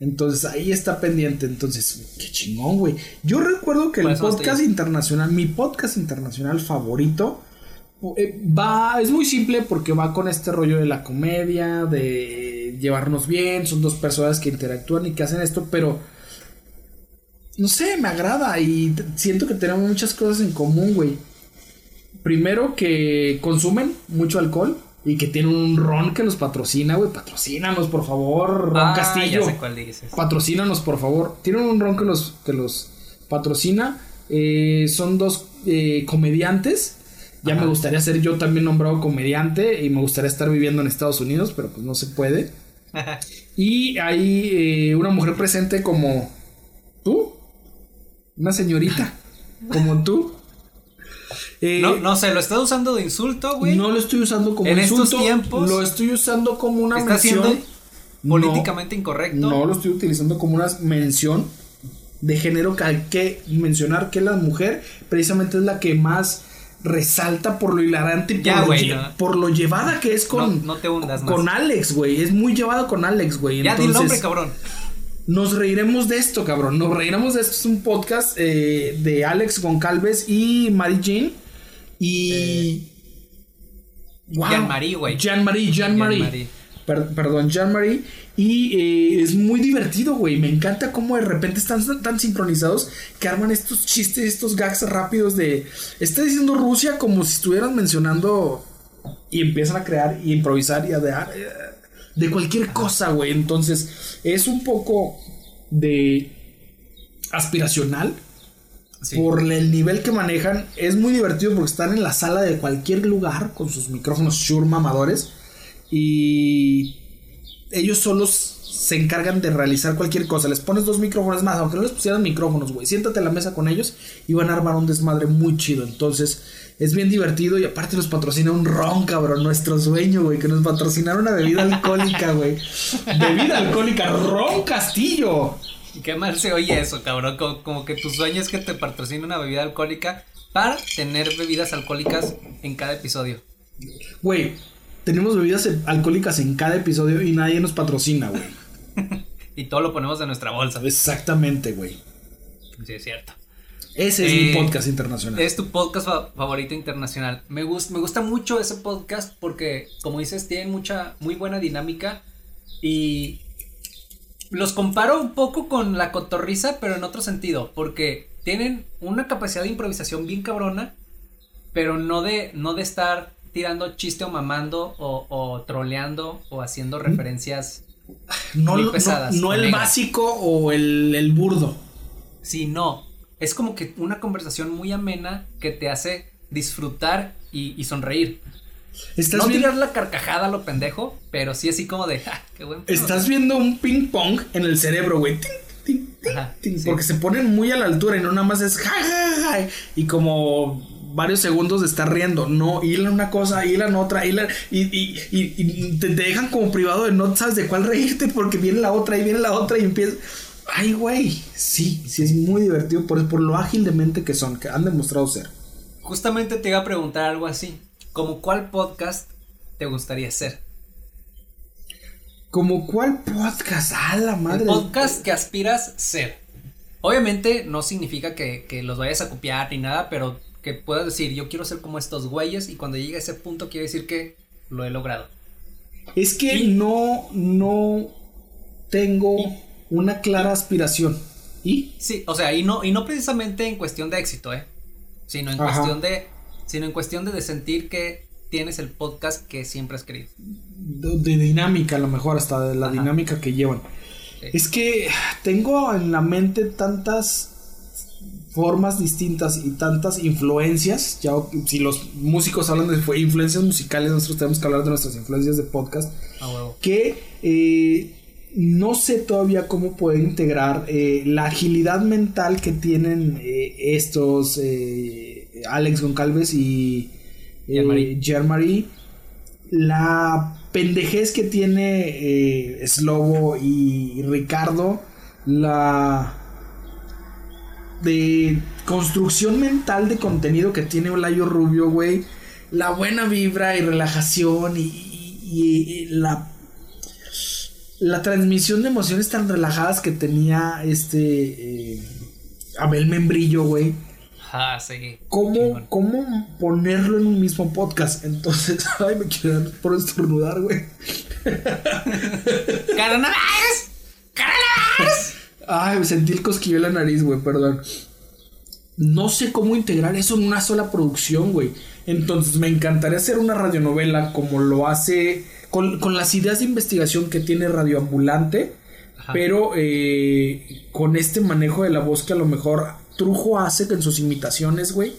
Entonces ahí está pendiente. Entonces, qué chingón, güey. Yo recuerdo que el estoy- podcast internacional, mi podcast internacional favorito, eh, va, es muy simple porque va con este rollo de la comedia, de llevarnos bien. Son dos personas que interactúan y que hacen esto, pero no sé, me agrada y siento que tenemos muchas cosas en común, güey. Primero que consumen mucho alcohol y que tienen un ron que los patrocina, güey. Patrocínanos, por favor, Ron Ah, Castillo. ya sé cuál dices. Patrocínanos, por favor. Tienen un ron que los, que los patrocina. Eh, son dos eh, comediantes. Ya Ajá. me gustaría ser yo también nombrado comediante y me gustaría estar viviendo en Estados Unidos, pero pues no se puede. <laughs> Y hay eh, una mujer presente como tú, una señorita como tú. Eh, No, no sé, lo estás usando de insulto, güey. no lo estoy usando como En estos insulto, tiempos, lo estoy usando como una ¿Está mención. siendo No. políticamente incorrecto. No lo estoy utilizando como una mención de género que hay que mencionar que la mujer precisamente es la que más resalta por lo hilarante y por, Ya, lo, güey, lle- no. por lo llevada que es con, No- no te hundas más. con Alex, güey. Es muy llevado con Alex, güey. ya di el nombre, cabrón. nos reiremos de esto, cabrón. Nos reiremos de esto. Es un podcast eh, de Alex Goncalves y Mary Jean. Y. Wow. Jean-Marie, güey. Jean-Marie, Jean-Marie. Jean-Marie. Per- perdón, Jean-Marie. Y eh, es muy divertido, güey. Me encanta cómo de repente están tan sincronizados que arman estos chistes, estos gags rápidos de. Está diciendo Rusia como si estuvieran mencionando. Y empiezan a crear y improvisar y a de, de cualquier cosa, güey. Entonces, es un poco de aspiracional Sí. por el nivel que manejan. Es muy divertido porque están en la sala de cualquier lugar con sus micrófonos Shure mamadores. Y ellos solos se encargan de realizar cualquier cosa. Les pones dos micrófonos más, aunque no les pusieran micrófonos, güey. Siéntate a la mesa con ellos y van a armar un desmadre muy chido. Entonces, es bien divertido y aparte nos patrocina un ron, cabrón. Nuestro sueño, güey. Que nos patrocinara una bebida alcohólica, güey. <laughs> Bebida alcohólica, ron Castillo. <laughs> Qué mal se oye eso, cabrón. Como, como que tu sueño es que te patrocine una bebida alcohólica para tener bebidas alcohólicas en cada episodio. Güey, tenemos bebidas alcohólicas en cada episodio y nadie nos patrocina, güey. <laughs> Y todo lo ponemos en nuestra bolsa. Exactamente, güey. Sí, es cierto. Ese es Eh, mi podcast internacional. Es tu podcast fa- favorito internacional. Me, gus- me gusta mucho ese podcast porque, como dices, tienen mucha, muy buena dinámica y los comparo un poco con la cotorriza, pero en otro sentido, porque tienen una capacidad de improvisación bien cabrona, pero no de, no de estar tirando chiste o mamando o, o troleando o haciendo referencias, no, muy no- pesadas, no el básico o el, el burdo. Sí, no. Es como que una conversación muy amena que te hace disfrutar y, y sonreír. Estás, no tirar la carcajada a lo pendejo, pero sí así como de, ¡ja! <laughs> ¡Qué buen pedo". estás viendo un ping pong en el cerebro, güey. Sí. Porque se ponen muy a la altura y no nada más es ja, ja, ja, y como varios segundos de estar riendo. No, hilan una cosa, hilan otra, hilan y, y, y- y te, te dejan como privado de no sabes de cuál reírte porque viene la otra y viene la otra y empieza. Ay, güey. Sí, sí es muy divertido por, por lo ágil de mente que son, que han demostrado ser. Justamente te iba a preguntar algo así. Como cuál podcast te gustaría hacer? ¿Como cuál podcast? ¡Ah, la madre! El podcast que aspiras ser. Obviamente no significa que, que los vayas a copiar ni nada, pero que puedas decir, yo quiero ser como estos güeyes y cuando llegue a ese punto quiero decir que lo he logrado. Es que no, no tengo una clara aspiración. ¿Y? Sí, o sea, y no, y no precisamente en cuestión de éxito, ¿eh? Sino en Ajá. cuestión de. Sino en cuestión de, de sentir que tienes el podcast que siempre has querido. De, de dinámica, a lo mejor, hasta de la Ajá. dinámica que llevan. Sí. Es que tengo en la mente tantas formas distintas y tantas influencias. Ya si los músicos hablan de influencias musicales, nosotros tenemos que hablar de nuestras influencias de podcast. A huevo. que eh, no sé todavía cómo poder integrar eh, la agilidad mental que tienen eh, estos Alex Goncalves y eh. Jean-Marie, la pendejez que tiene eh, Slobo y Ricardo, la de construcción mental de contenido que tiene Olayo Rubio, güey. La buena vibra y relajación y, y- y la la transmisión de emociones tan relajadas que tenía este eh, Abel Membrillo, güey. Ah, sí. ¿Cómo. ¿Cómo ponerlo en un mismo podcast? Entonces, <laughs> ay, me quiero por estornudar, güey. <laughs> ¡Coronavirus! ¡Coronavirus! Ay, sentí el cosquillo en la nariz, güey, perdón. No sé cómo integrar eso en una sola producción, güey. Entonces me encantaría hacer una radionovela como lo hace con, con las ideas de investigación que tiene Radioambulante, Ajá. pero eh, con este manejo de la voz que a lo mejor Trujo hace en sus imitaciones, güey.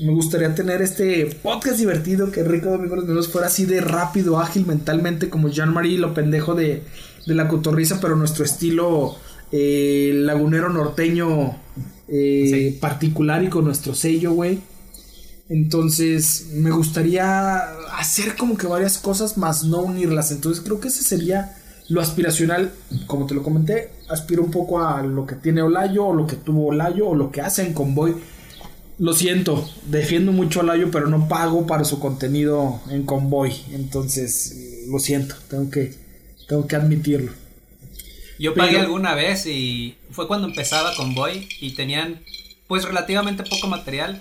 Me gustaría tener este podcast divertido que Rico Domingo los Menos fuera así de rápido, ágil mentalmente, como Jean-Marie, lo pendejo de, de la cotorriza, pero nuestro estilo eh, lagunero norteño eh, Sí. particular y con nuestro sello, güey. Entonces, me gustaría hacer como que varias cosas, más no unirlas. Entonces, creo que ese sería lo aspiracional. Como te lo comenté, aspiro un poco a lo que tiene Olayo, o lo que tuvo Olayo, o lo que hace en Convoy. Lo siento, defiendo mucho a Olayo, pero no pago para su contenido en Convoy. Entonces, eh, lo siento, tengo que, tengo que admitirlo. Yo pagué Pero- alguna vez y fue cuando empezaba con Boy y tenían pues relativamente poco material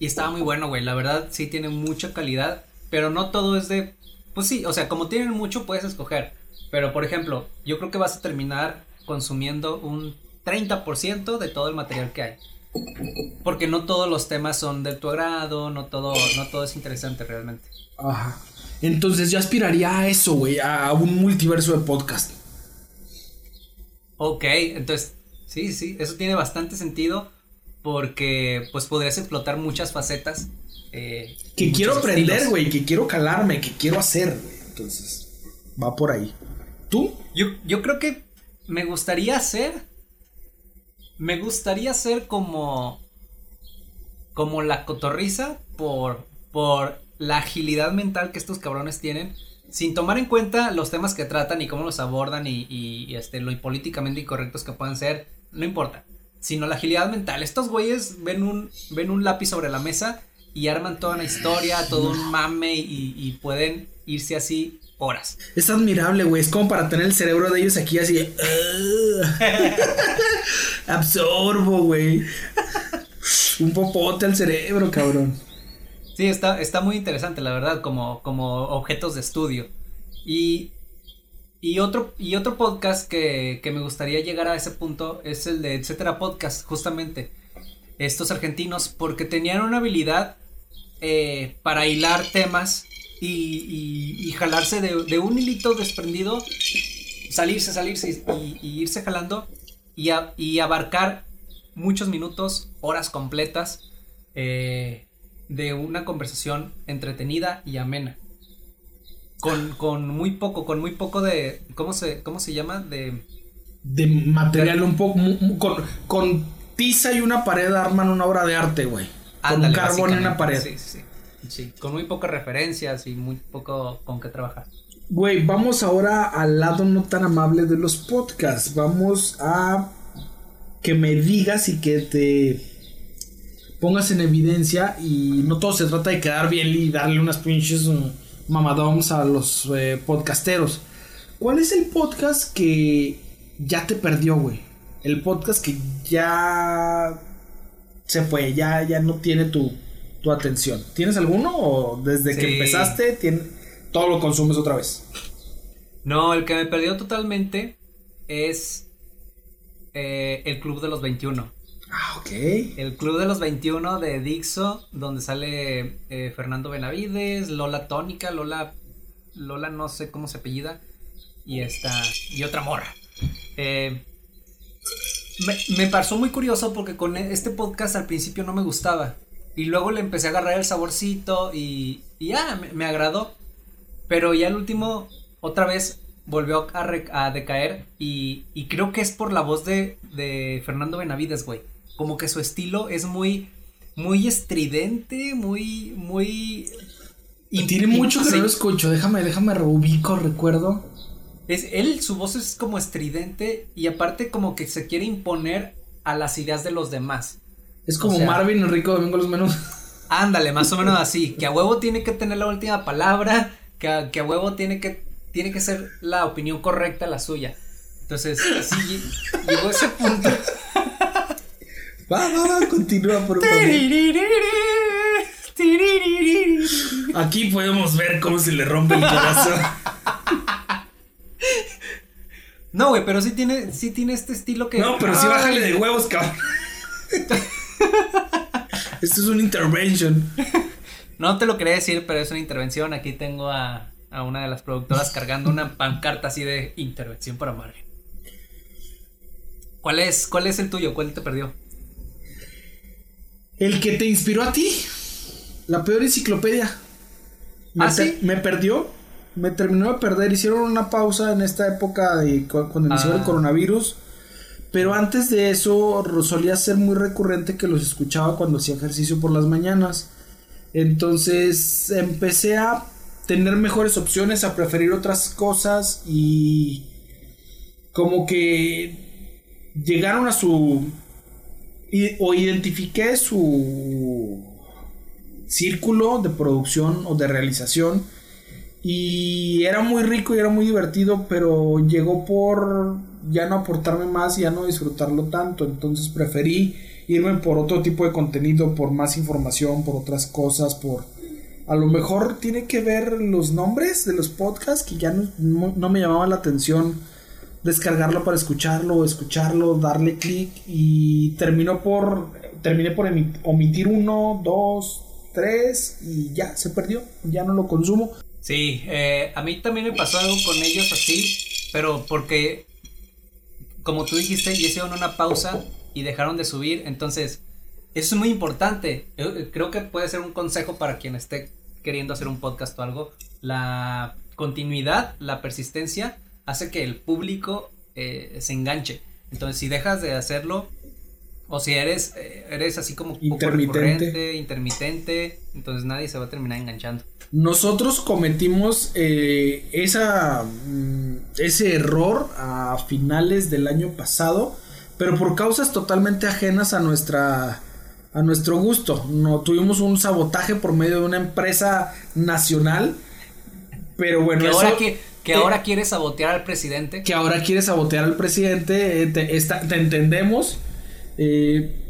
y estaba muy bueno, güey. La verdad sí tiene mucha calidad, pero no todo es de... Pues sí, o sea, como tienen mucho puedes escoger. Pero por ejemplo, yo creo que vas a terminar consumiendo un 30% de todo el material que hay. Porque no todos los temas son de tu agrado, no todo, no todo es interesante realmente. Ajá. Entonces, yo aspiraría a eso, güey, a un multiverso de podcast. Ok, entonces, sí, sí, eso tiene bastante sentido porque pues podrías explotar muchas facetas. eh, Que quiero aprender, güey, que quiero calarme, que quiero hacer, güey. Entonces, va por ahí. ¿Tú? Yo, yo creo que me gustaría hacer, me gustaría ser como, como la cotorriza por, por la agilidad mental que estos cabrones tienen. Sin tomar en cuenta los temas que tratan y cómo los abordan y, y, y, este, lo políticamente incorrectos que puedan ser, no importa. Sino la agilidad mental. Estos güeyes ven un, ven un lápiz sobre la mesa y arman toda una historia, todo un mame y pueden irse así horas. Es admirable, güey. Es como para tener el cerebro de ellos aquí así. <laughs> Absorbo, güey. Un popote al cerebro, cabrón. Sí, está, está muy interesante, la verdad, como, como objetos de estudio. Y, y, otro, y otro podcast que, que me gustaría llegar a ese punto es el de Etcétera Podcast, justamente. Estos argentinos, porque tenían una habilidad eh, para hilar temas y, y- y jalarse de, de un hilito desprendido, salirse, salirse y, y irse jalando y, a- y abarcar muchos minutos, horas completas eh, de una conversación entretenida y amena. Con, con muy poco, con muy poco de. ¿Cómo se, cómo se llama? De. De material un poco. Con, con tiza y una pared arman una obra de arte, güey. Con un carbón y una pared. Sí, sí, sí. Sí, con muy pocas referencias y muy poco con qué trabajar. Güey, vamos ahora al lado no tan amable de los podcasts. Vamos a que me digas y que te pongas en evidencia. Y no todo se trata de quedar bien y darle unas pinches uh, mamadoms a los eh, podcasteros. ¿Cuál es el podcast que ya te perdió, güey? El podcast que ya se fue, ya, ya no tiene tu, tu atención. ¿Tienes alguno o desde que empezaste tiene, todo lo consumes otra vez? No, el que me perdió totalmente es eh, el Club de los 21. Ah, ok. El Club de los 21 de Dixo, donde sale eh, Fernando Benavides, Lola Tónica, Lola, Lola no sé cómo se apellida, y esta, y otra morra. Eh, me, me pareció muy curioso porque con e- este podcast al principio no me gustaba. Y luego le empecé a agarrar el saborcito y, y ya, me, me agradó. Pero ya el último, otra vez, volvió a, re- a decaer. Y, y creo que es por la voz de, de Fernando Benavides, güey. Como que su estilo es muy, muy estridente, muy, muy... Tiene mucho que no lo escucho. Déjame, déjame reubico, recuerdo. Es, él, su voz es como estridente y aparte como que se quiere imponer a las ideas de los demás. Es como O sea- Marvin Enrico Domingo Los Menús. Ándale, más o menos <laughs> así, que a huevo tiene que tener la última palabra, que a, que a huevo tiene que, tiene que ser la opinión correcta la suya. Entonces, sí, lle- <laughs> llegó ese punto. Va, va, va, continúa, por favor. Aquí podemos ver cómo se le rompe el corazón. No, güey, pero sí tiene, sí tiene este estilo que. No, pero sí bájale de huevos, cabrón. <laughs> Esto es una intervention. <laughs> No te lo quería decir, pero es una intervención. Aquí tengo a, a una de las productoras cargando una <laughs> pancarta así de intervención para Marvin. ¿Cuál es, cuál es el tuyo? ¿Cuál te perdió? El que te inspiró a ti. La peor enciclopedia. Me, ¿Ah, sí? me perdió. Me terminó de perder. Hicieron una pausa en esta época de cu- cuando inició Ah. el coronavirus. Pero antes de eso solía ser muy recurrente que los escuchaba cuando hacía ejercicio por las mañanas. Entonces empecé a tener mejores opciones, a preferir otras cosas y como que llegaron a su o identifiqué su círculo de producción o de realización y era muy rico y era muy divertido pero llegó por ya no aportarme más ya no disfrutarlo tanto entonces preferí irme por otro tipo de contenido por más información por otras cosas por a lo mejor tiene que ver los nombres de los podcasts que ya no, me llamaban la atención descargarlo para escucharlo, escucharlo, darle clic y terminó por terminé por omitir uno, dos, tres y ya se perdió, ya no lo consumo. Sí, eh, a mí también me pasó algo con ellos así, pero porque, como tú dijiste, hicieron una pausa y dejaron de subir, entonces, eso es muy importante. Eh, creo que puede ser un consejo para quien esté queriendo hacer un podcast o algo. La continuidad, la persistencia, hace que el público eh, se enganche. Entonces, si dejas de hacerlo, o si eres, eh, eres así como Intermitente. intermitente, entonces nadie se va a terminar enganchando. Nosotros cometimos eh, esa, mm, ese error a finales del año pasado, pero por causas totalmente ajenas a nuestra a nuestro gusto. No tuvimos un sabotaje por medio de una empresa nacional, pero bueno, que eso- ahora que, que ahora quiere sabotear al presidente. que ahora quiere sabotear al presidente, eh, te, está- te entendemos. Eh,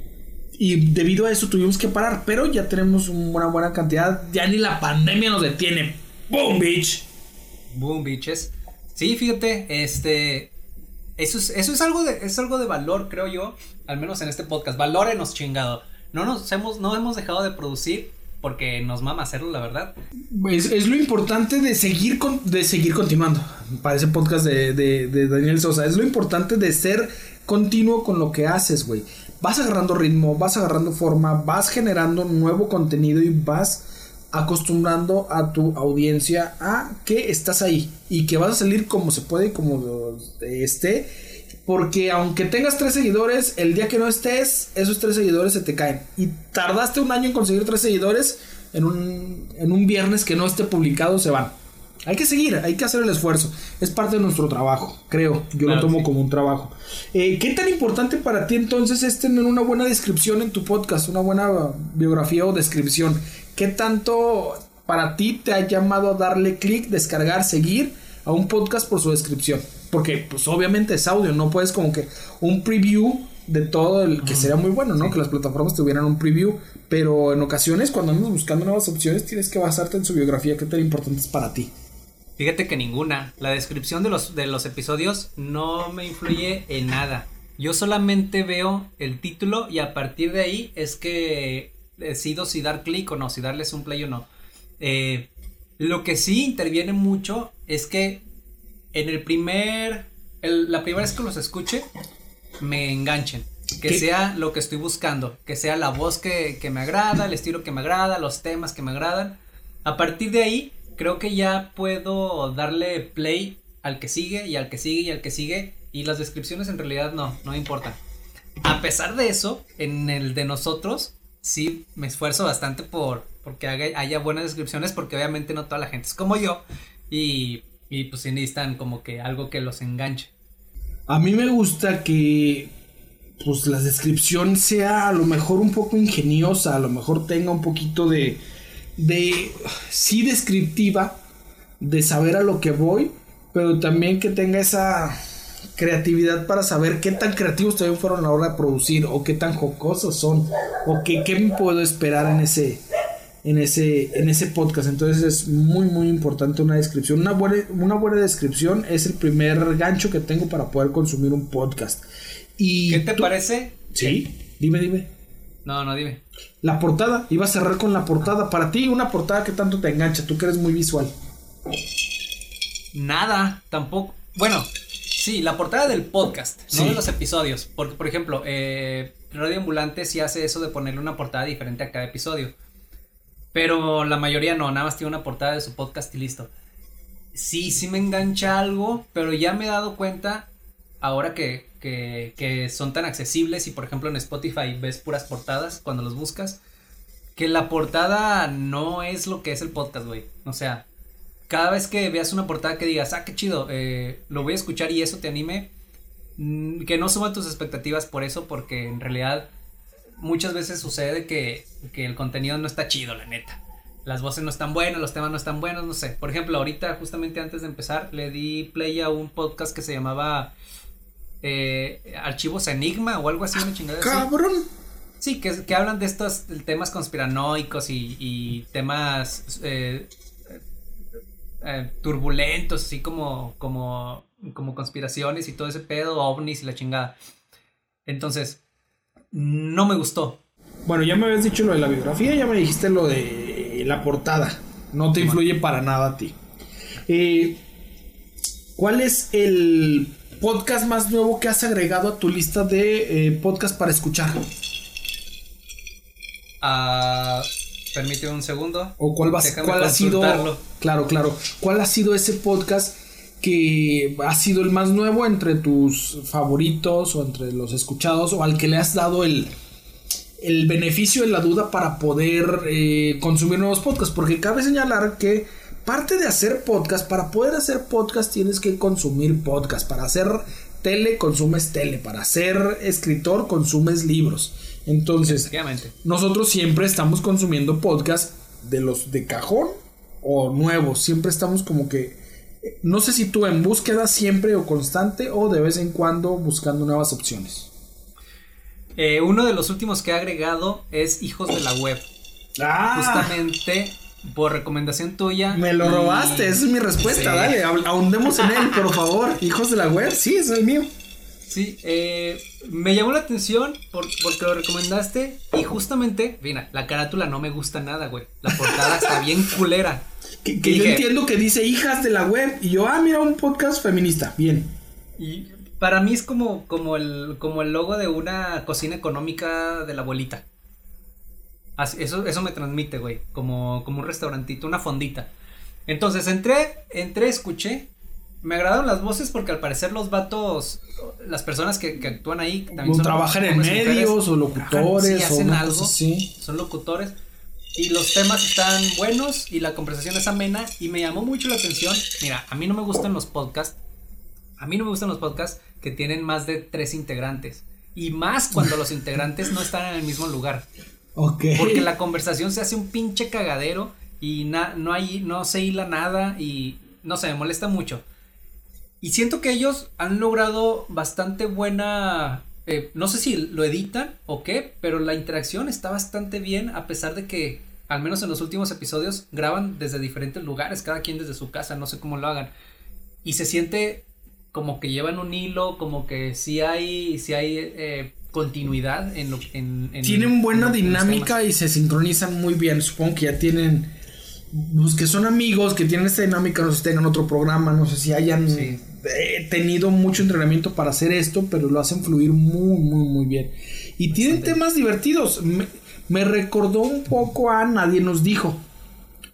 y debido a eso tuvimos que parar, pero ya tenemos una buena cantidad. Ya ni la pandemia nos detiene. ¡Boom, bitch! Boom, bitches. Sí, fíjate, este. Eso es, eso es algo de, es algo de valor, creo yo. Al menos en este podcast. Valórenos, chingado. No nos hemos, no hemos dejado de producir porque nos mama hacerlo, la verdad. Es, es lo importante de seguir, con, de seguir continuando. Para ese podcast de, de- de Daniel Sosa. Es lo importante de ser continuo con lo que haces, güey. Vas agarrando ritmo, vas agarrando forma, vas generando nuevo contenido y vas acostumbrando a tu audiencia a que estás ahí y que vas a salir como se puede y como esté. Porque aunque tengas tres seguidores, el día que no estés, esos tres seguidores se te caen. Y tardaste un año en conseguir tres seguidores, en un, en un viernes que no esté publicado se van. Hay que seguir, hay que hacer el esfuerzo. Es parte de nuestro trabajo, creo. Yo Claro, lo tomo sí. como un trabajo. Eh, ¿Qué tan importante para ti entonces es tener una buena descripción en tu podcast? Una buena biografía o descripción. ¿Qué tanto para ti te ha llamado a darle clic, descargar, seguir a un podcast por su descripción. Porque, pues obviamente es audio, no puedes como que un preview de todo el que sería muy bueno, ¿no? Que las plataformas tuvieran un preview, pero en ocasiones cuando andas buscando nuevas opciones tienes que basarte en su biografía, qué tan importante es para ti. Fíjate que ninguna. La descripción de los, de los episodios no me influye en nada. Yo solamente veo el título y a partir de ahí es que decido si dar clic o no, si darles un play o no. Eh, lo que sí interviene mucho es que en el primer, la primera vez que los escuche, me enganchen. Que ¿Qué? sea lo que estoy buscando, que sea la voz que, que me agrada, el estilo que me agrada, los temas que me agradan. A partir de ahí, creo que ya puedo darle play al que sigue y al que sigue y al que sigue. Y las descripciones en realidad no, no importan. A pesar de eso, en el de nosotros, sí me esfuerzo bastante por porque haga- haya buenas descripciones, porque obviamente no toda la gente es como yo. Y, y pues sí necesitan como que algo que los enganche. A mí me gusta que pues la descripción sea a lo mejor un poco ingeniosa, a lo mejor tenga un poquito de de sí descriptiva de saber a lo que voy, pero también que tenga esa creatividad para saber qué tan creativos también fueron a la hora de producir o qué tan jocosos son o qué, qué me puedo esperar en ese en ese en ese podcast. Entonces es muy muy importante una descripción. Una buena una buena descripción es el primer gancho que tengo para poder consumir un podcast. Y ¿Qué te tú- parece? sí dime dime No, no, dime. la portada iba a cerrar con la portada para ti una portada que tanto te engancha tú que eres muy visual Nada, tampoco. Bueno, sí, la portada del podcast, no de los episodios. Porque, por ejemplo, eh, Radio Ambulante sí hace eso de ponerle una portada diferente a cada episodio. Pero la mayoría no, nada más tiene una portada de su podcast y listo. Sí, sí me engancha algo, pero ya me he dado cuenta, ahora que, que, son tan accesibles y por ejemplo en Spotify ves puras portadas cuando los buscas, que la portada no es lo que es el podcast, güey. O sea, cada vez que veas una portada que digas, ah, qué chido, eh, lo voy a escuchar y eso te anime, mm, que no suban tus expectativas por eso, porque en realidad muchas veces sucede que, que el contenido no está chido, la neta. Las voces no están buenas, los temas no están buenos, no sé. Por ejemplo, ahorita, justamente antes de empezar, le di play a un podcast que se llamaba eh, Archivos Enigma o algo así, una chingada así. cabrón Sí, que, que hablan de estos temas conspiranoicos y, y temas eh, eh, turbulentos, así como, como, como conspiraciones y todo ese pedo, ovnis y la chingada. Entonces, no me gustó. Bueno, ya me habías dicho lo de la biografía, ya me dijiste lo de la portada. No te influye para nada a ti. Eh, ¿Cuál es el podcast más nuevo que has agregado a tu lista de eh, podcast para escuchar? Ah, permíteme un segundo. ¿O cuál, va, cuál ha sido? Claro, claro. ¿Cuál ha sido ese podcast que ha sido el más nuevo entre tus favoritos o entre los escuchados o al que le has dado el, el beneficio de la duda para poder eh, consumir nuevos podcasts? Porque cabe señalar que parte de hacer podcast, para poder hacer podcast tienes que consumir podcast. Para hacer tele, consumes tele. Para ser escritor, consumes libros. Entonces, nosotros siempre estamos consumiendo podcast de los de cajón o nuevos. Siempre estamos como que. eh, No sé si tú en búsqueda siempre o constante o de vez en cuando buscando nuevas opciones. Eh, uno de los últimos que he agregado es Hijos de la Web. ¡Ah! Justamente por recomendación tuya. Me lo y- robaste, esa es mi respuesta. Sí. Dale, ahon- ahondemos en él, por favor. Hijos de la web, sí, es el mío. Sí, eh, me llamó la atención por- porque lo recomendaste y justamente, mira, la carátula no me gusta nada, güey. La portada está <laughs> bien culera. Que, yo entiendo que dice hijas de la web. Y yo, ah, mira, un podcast feminista. Bien. Y para mí es como, como, el, como el logo de una cocina económica de la abuelita. Así- eso, eso me transmite, güey. Como, como un restaurantito, una fondita. Entonces entré, entré, escuché. Me agradaron las voces porque al parecer los vatos, las personas que, que actúan ahí también O son trabajan en mujeres. medios o locutores sí, o hacen una algo. así. Son locutores. Y los temas están buenos y la conversación es amena y me llamó mucho la atención. Mira, a mí no me gustan los podcasts. A mí no me gustan los podcasts que tienen más de tres integrantes. Y más cuando los integrantes no están en el mismo lugar. Ok. Porque la conversación se hace un pinche cagadero y na- no hay, no se hila nada y no sé, me molesta mucho. Y siento que ellos han logrado bastante buena. eh, no sé si lo editan o qué, pero la interacción está bastante bien, a pesar de que, al menos en los últimos episodios, graban desde diferentes lugares, cada quien desde su casa, no sé cómo lo hagan. Y se siente como que llevan un hilo, como que sí hay, sí hay eh, continuidad en lo en, en- Tienen buena en dinámica y se sincronizan muy bien. Supongo que ya tienen. Los que son amigos, que tienen esta dinámica, no sé si tengan otro programa, no sé si hayan Sí. eh, tenido mucho entrenamiento para hacer esto, pero lo hacen fluir muy, muy, muy bien. Y tienen temas divertidos. Me, me recordó un poco a Nadie nos dijo.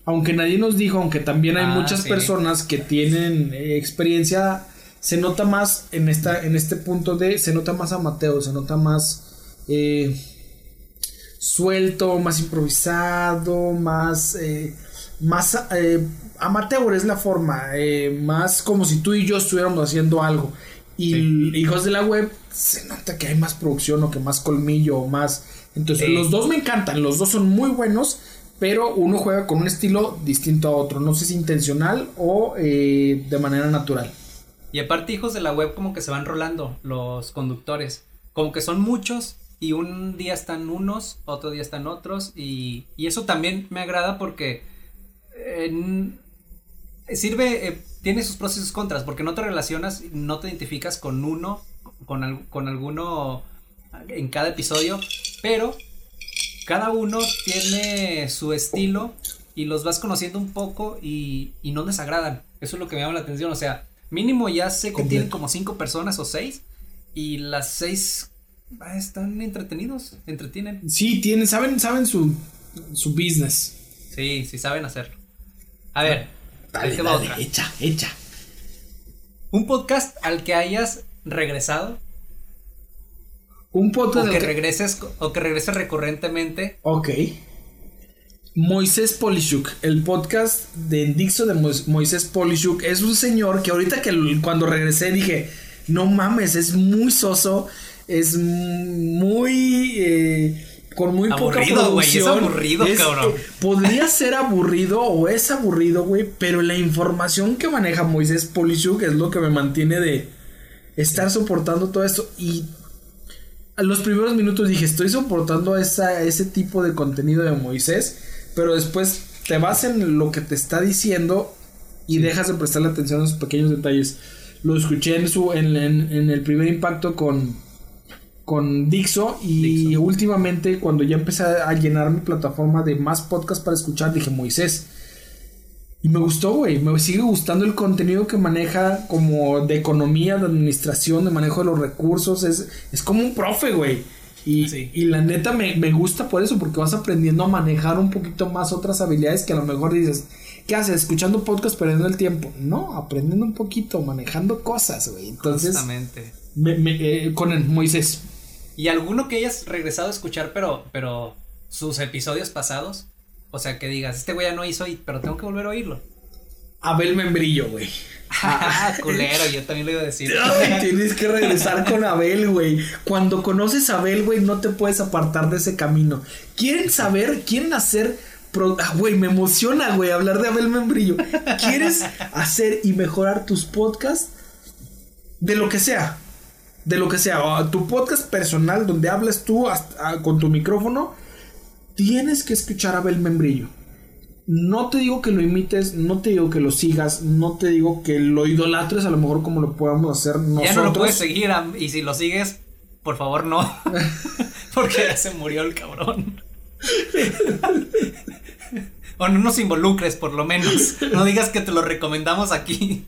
Aunque nadie nos dijo, aunque también hay Ah, muchas sí. personas que tienen eh, experiencia, se nota más en esta, en este punto de, se nota más amateur, se nota más eh, suelto, más improvisado, más, eh, más eh, amateur es la forma, eh, más como si tú y yo estuviéramos haciendo algo. Y hijos de la web, se nota que hay más producción o que más colmillo o más. Entonces, los dos me encantan, los dos son muy buenos, pero uno juega con un estilo distinto a otro. No sé si intencional o eh, de manera natural. Y aparte, hijos de la web, como que se van rolando los conductores. Como que son muchos y un día están unos, otro día están otros. Y, y eso también me agrada porque eh, sirve, eh, tiene sus pros y sus contras, porque no te relacionas, no te identificas con uno, con, con alguno en cada episodio, pero cada uno tiene su estilo y los vas conociendo un poco y, y no les agradan. Eso es lo que me llama la atención. O sea, mínimo ya sé que tienen como cinco personas o seis y las seis ah, están entretenidos, entretienen. Sí, tienen, saben, saben su, su business. Sí, sí saben hacerlo. A ver, Dale, dale, otra. echa, echa. Un podcast al que hayas regresado Un o podcast que al que- regreses o que regreses recurrentemente. Ok. Moisés Polishuk, el podcast de Dixo de Mois- Moisés Polishuk es un señor que ahorita que cuando regresé dije, no mames, es muy soso, es muy eh, con muy poca güey, es producción. aburrido, cabrón. eh, podría ser aburrido o es aburrido, güey, pero la información que maneja Moisés Polishuk es lo que me mantiene de estar soportando todo esto y a los primeros minutos dije, estoy soportando esa, ese tipo de contenido de Moisés, pero después te vas en lo que te está diciendo y dejas de prestarle atención a esos pequeños detalles. Lo escuché en, su, en, en- en el primer impacto con, con Dixo y Dixo. últimamente cuando ya empecé a llenar mi plataforma de más podcasts para escuchar, dije Moisés. Y me gustó, güey. Me sigue gustando el contenido que maneja como de economía, de administración, de manejo de los recursos. Es, es como un profe, güey. Y, Sí. y la neta me, me gusta por eso, porque vas aprendiendo a manejar un poquito más otras habilidades que a lo mejor dices, ¿qué haces? Escuchando podcast, perdiendo el tiempo. No, aprendiendo un poquito, manejando cosas, güey. Entonces, Justamente. me- me- eh, con el Moisés. ¿Y alguno que hayas regresado a escuchar, pero, pero sus episodios pasados? O sea, que digas, este güey ya no hizo, pero tengo que volver a oírlo. Abel Membrillo, güey. Ah, <laughs> culero, yo también lo iba a decir. Ay, tienes que regresar con Abel, güey. Cuando conoces a Abel, güey, no te puedes apartar de ese camino. ¿Quieren saber? ¿Quieren hacer? pro- Ah, Güey, me emociona, güey, hablar de Abel Membrillo. ¿Quieres hacer y mejorar tus podcasts? De lo que sea. De lo que sea. O tu podcast personal donde hablas tú hasta- ah, con tu micrófono. Tienes que escuchar a Abel Membrillo. No te digo que lo imites, no te digo que lo sigas, no te digo que lo idolatres a lo mejor como lo podamos hacer nosotros. Ya no lo puedes seguir, y si lo sigues, por favor no. <laughs> Porque ya se murió el cabrón. o no nos involucres, por lo menos. No digas que te lo recomendamos aquí.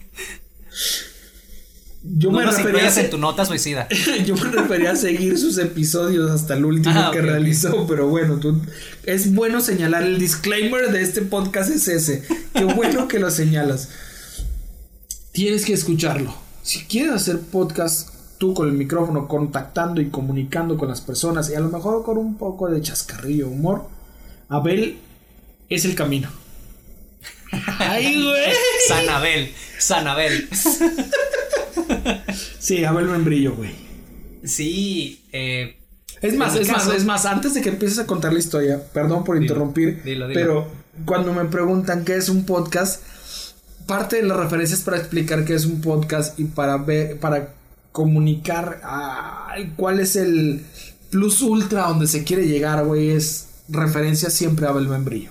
Yo no me, refería a, en tu nota suicida. <laughs> yo me refería a seguir sus episodios hasta el último Ah, que realizó, pero bueno, tú, es bueno señalar el disclaimer de este podcast es ese. Qué bueno que lo señalas. Tienes que escucharlo. Si quieres hacer podcast tú con el micrófono, contactando y comunicando con las personas y a lo mejor con un poco de chascarrillo, humor, Abel es el camino. <laughs> Ay, güey. Sanabel, Sanabel. <laughs> <laughs> Sí, Abel Membrillo, güey. Sí, eh, Es más, es más, es más, antes de que empieces a contar la historia, perdón por interrumpir, dilo, dilo. pero cuando me preguntan qué es un podcast, parte de las referencias para explicar qué es un podcast y para ver, para comunicar ay, cuál es el plus ultra donde se quiere llegar, güey, es referencia siempre a Abel Membrillo.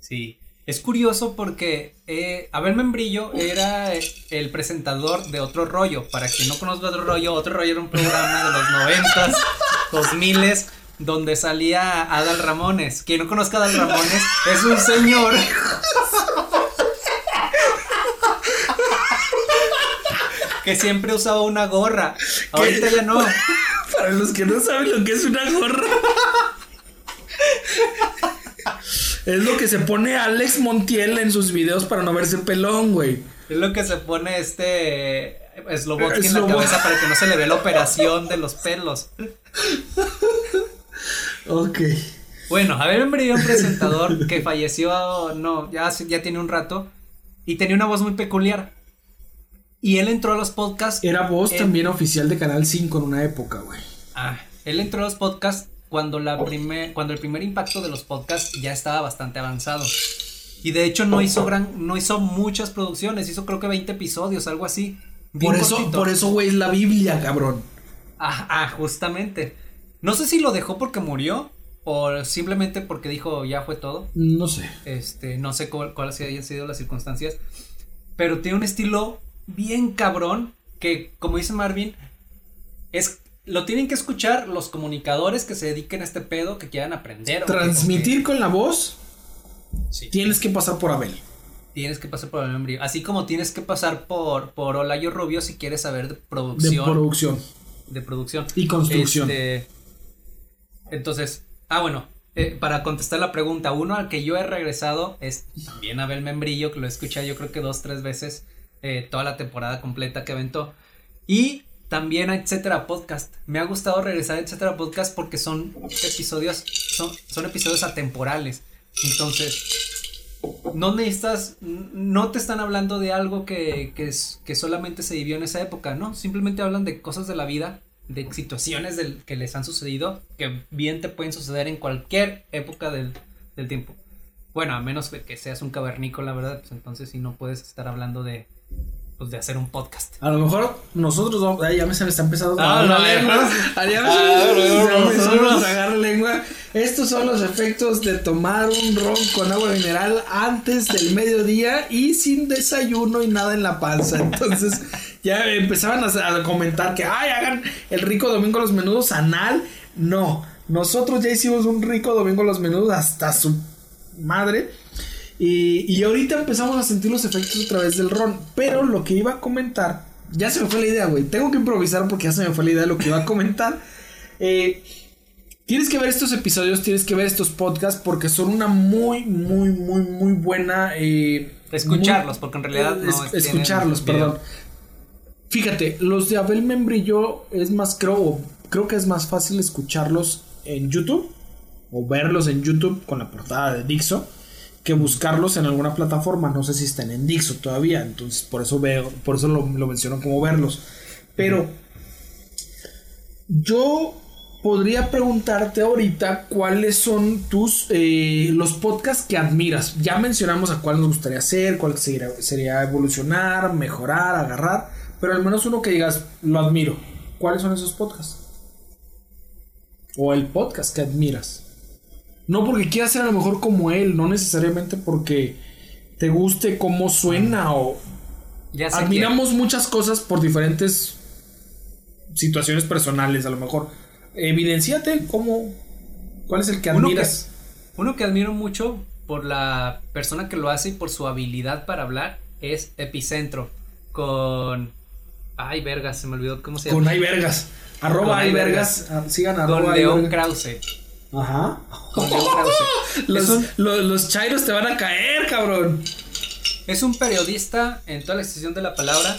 Sí. Es curioso porque eh, Abel Membrillo era el presentador de Otro Rollo. Para quien no conozca Otro Rollo, Otro Rollo era un programa de los noventas, dos miles, donde salía Adal Ramones. Quien no conozca a Adal Ramones es un señor que siempre usaba una gorra. Ahorita ya no. <laughs> Para los que no saben lo que es una gorra. Es lo que se pone Alex Montiel en sus videos para no verse pelón, güey. Es lo que se pone este Slobotsky en la cabeza para que no se le vea la operación de los pelos. ok. Bueno, a ver, me un presentador que falleció, no, ya, ya tiene un rato, y tenía una voz muy peculiar. Y él entró a los podcasts. Era voz también oficial de Canal 5 en una época, güey. Ah, él entró a los podcasts cuando, la primer, cuando el primer impacto de los podcasts ya estaba bastante avanzado. Y de hecho no hizo gran, no hizo muchas producciones, hizo creo que 20 episodios, algo así. Por eso, por eso, güey, es la Biblia, cabrón. Ah, ah, justamente. No sé si lo dejó porque murió o simplemente porque dijo ya fue todo. No sé. Este, no sé cuáles hayan sido las circunstancias. Pero tiene un estilo bien cabrón que, como dice Marvin, es lo tienen que escuchar los comunicadores que se dediquen a este pedo, que quieran aprender. Transmitir con la voz. Tienes que pasar por Abel. Tienes que pasar por Abel Así como tienes que pasar por, por Olayo Rubio si quieres saber de producción. De producción. De producción. Y construcción. Este, entonces, ah, bueno, eh, para contestar la pregunta, uno al que yo he regresado es también Abel Membrillo, que lo he escuchado yo creo que dos, tres veces eh, toda la temporada completa que aventó. Y también a Etcétera Podcast. Me ha gustado regresar a Etcétera Podcast porque son episodios, son, son episodios atemporales. Entonces, no necesitas, no te están hablando de algo que, que, solamente se vivió en esa época, ¿no? Simplemente hablan de cosas de la vida, de situaciones que les han sucedido, que bien te pueden suceder en cualquier época del, del tiempo. Bueno, a menos que seas un cavernícola, la verdad, pues entonces sí no puedes estar hablando de, pues, de hacer un podcast. A lo mejor nosotros vamos, ya me se me está empezando a ah, la lengua. <laughs> Ya a agarrar lengua. Estos son los efectos de tomar un ron con agua mineral antes del mediodía y sin desayuno y nada en la panza. Entonces <laughs> ya empezaban a, comentar que, ay, hagan el rico domingo los menudos anal. No, nosotros ya hicimos un rico domingo los menudos hasta su madre. Y, y ahorita empezamos a sentir los efectos a través del ron. Pero lo que iba a comentar, ya se me fue la idea, güey. Tengo que improvisar porque ya se me fue la idea de lo que iba a comentar. <laughs> Eh, tienes que ver estos episodios, tienes que ver estos podcasts porque son una muy, muy, muy, muy buena. Eh, escucharlos, porque en realidad no es, Escucharlos, perdón. Fíjate, los de Abel Membrillo es más, creo, creo que es más fácil escucharlos en YouTube o verlos en YouTube con la portada de Dixo que buscarlos en alguna plataforma. No sé si están en Dixo todavía, entonces por eso veo, por eso lo, menciono como verlos. Pero yo podría preguntarte ahorita cuáles son tus eh, los podcasts que admiras. Ya mencionamos a cuál nos gustaría hacer, cuál sería evolucionar, mejorar, agarrar, pero al menos uno que digas lo admiro. ¿Cuáles son esos podcasts? O el podcast que admiras. No porque quieras ser a lo mejor como él, no necesariamente porque te guste cómo suena o... Ya admiramos muchas cosas por diferentes situaciones personales, a lo mejor. Evidenciate cómo... ¿Cuál es el que admiras? Uno que, admiro mucho por la persona que lo hace y por su habilidad para hablar es Epicentro. Con... Ay, vergas, se me olvidó cómo se llama. Con Ay, vergas. Arroba Ay, vergas. Ah, sigan arroba Con León Krause. Ajá. los, los, chairos te van a caer, cabrón. Es un periodista en toda la extensión de la palabra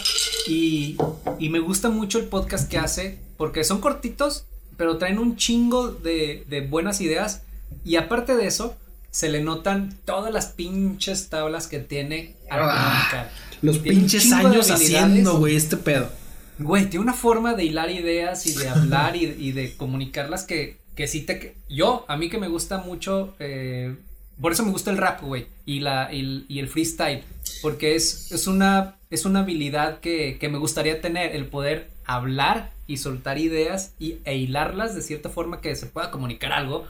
y, y, me gusta mucho el podcast que hace porque son cortitos, pero traen un chingo de, de buenas ideas y aparte de eso, se le notan todas las pinches tablas que tiene ah, Los pinches años haciendo, güey, este pedo. Güey, tiene una forma de hilar ideas y de hablar y, y de comunicarlas que que sí te... Yo, a mí que me gusta mucho eh, Por eso me gusta el rap, güey, y, la, y, el freestyle, porque es, es, una, es una habilidad que, que me gustaría tener, el poder hablar y soltar ideas y, e hilarlas de cierta forma que se pueda comunicar algo.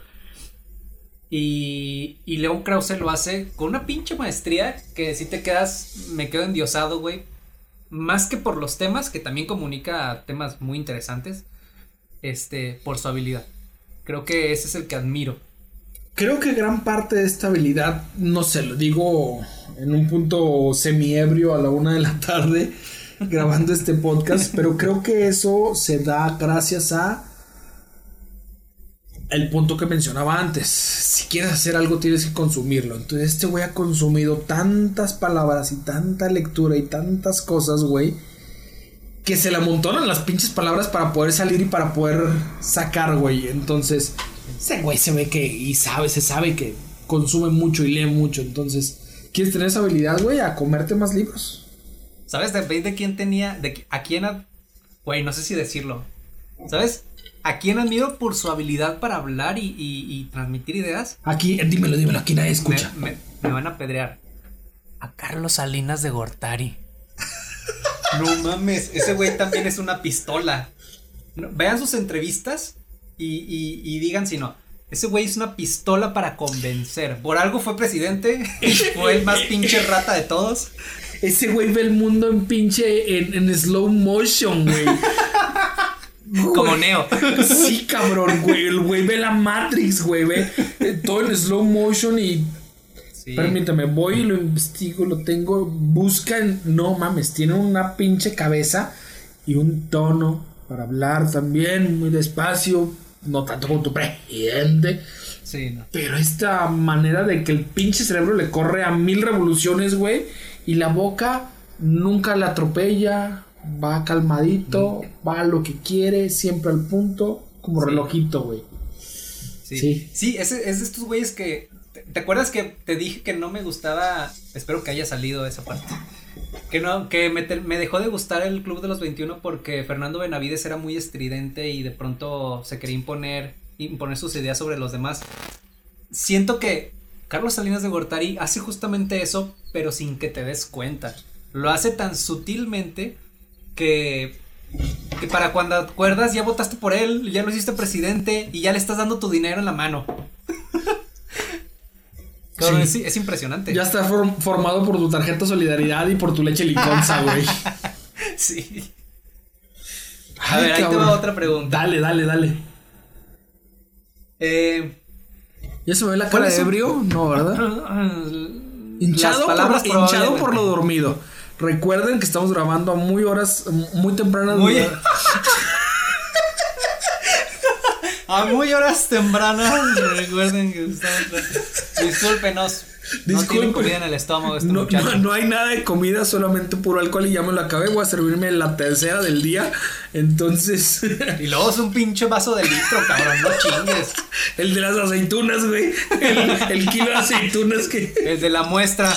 Y, y León Krause lo hace con una pinche maestría que si te quedas, me quedo endiosado, güey. Más que por los temas, que también comunica temas muy interesantes, este, por su habilidad. Creo que ese es el que admiro. Creo que gran parte de esta habilidad, no sé, lo digo en un punto semi-ebrio a la una de la <laughs> tarde, grabando este podcast, pero creo que eso se da gracias a el punto que mencionaba antes. Si quieres hacer algo, tienes que consumirlo. Entonces, este güey ha consumido tantas palabras y tanta lectura y tantas cosas, güey, que se le amontonan las pinches palabras para poder salir y para poder sacar, güey. Entonces, ese güey se ve que y sabe, se sabe que consume mucho y lee mucho. Entonces, ¿quieres tener esa habilidad, güey? A comerte más libros. ¿Sabes de, de quién tenía? De, ¿A quién? Güey, no sé si decirlo. ¿Sabes? ¿A quién admiro por su habilidad para hablar y, y, y transmitir ideas? Aquí, dímelo, dímelo, aquí nadie escucha. Me, me, me, van a pedrear. A Carlos Salinas de Gortari. No mames, ese güey también es una pistola. No, vean sus entrevistas y, y, y digan si no. Ese güey es una pistola para convencer. Por algo fue presidente. fue el más pinche rata de todos. Ese güey ve el mundo en pinche en, en slow motion, güey. Como Neo. Sí, cabrón, güey. El güey ve la Matrix, güey. Ve todo en slow motion y. Sí. Permítame, voy y lo investigo, lo tengo. Busca. En, no mames, tiene una pinche cabeza y un tono para hablar también, muy despacio. No tanto como tu presidente. Sí, no. Pero esta manera de que el pinche cerebro le corre a mil revoluciones, güey. Y la boca nunca la atropella va calmadito, va a lo que quiere, siempre al punto, como sí. relojito, güey. Sí. sí. Sí, es, es de estos güeyes que. ¿Te, ¿Te acuerdas que te dije que no me gustaba? Espero que haya salido esa parte. Que no, que me, me, dejó de gustar el Club de los 21 porque Fernando Benavides era muy estridente y de pronto se quería imponer, imponer sus ideas sobre los demás. Siento que Carlos Salinas de Gortari hace justamente eso, pero sin que te des cuenta. Lo hace tan sutilmente que, que para cuando acuerdas ya votaste por él, ya lo hiciste presidente y ya le estás dando tu dinero en la mano. Cabrón, sí. es, es, impresionante. Ya está form formado por tu tarjeta Solidaridad y por tu leche liconza, güey. <laughs> sí. A ver, Ay, ahí te va otra pregunta. Dale, dale, dale. Eh, ¿Ya se me ve la cara de ebrio? No, ¿verdad? <laughs> hinchado, por, hinchado por lo dormido. Recuerden que estamos grabando a muy horas, muy tempranas. Muy... <laughs> a muy horas tempranas. <laughs> Recuerden que estamos. Discúlpenos. No tiene comida en el estómago este no, muchacho. No, no, hay nada de comida, solamente puro alcohol y ya me lo acabé. Voy a servirme la tercera del día. Entonces. <laughs> Y luego es un pinche vaso de litro, cabrón. No chingues. El de las aceitunas, güey. El, el kilo de aceitunas que. El de la muestra.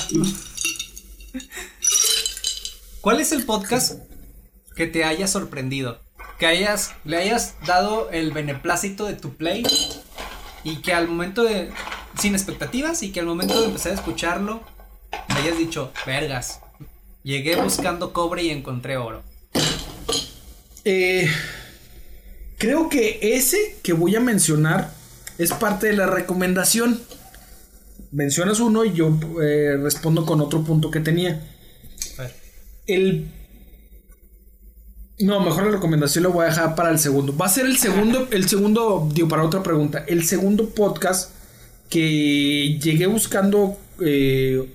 ¿Cuál es el podcast que te haya sorprendido? Que hayas, le hayas dado el beneplácito de tu play y que al momento de. sin expectativas y que al momento de empezar a escucharlo, me hayas dicho, vergas, llegué buscando cobre y encontré oro. Eh, creo que ese que voy a mencionar es parte de la recomendación. Mencionas uno y yo eh, respondo con otro punto que tenía. El no, mejor la recomendación lo voy a dejar para el segundo. Va a ser el segundo, el segundo, digo, para otra pregunta. El segundo podcast que llegué buscando eh,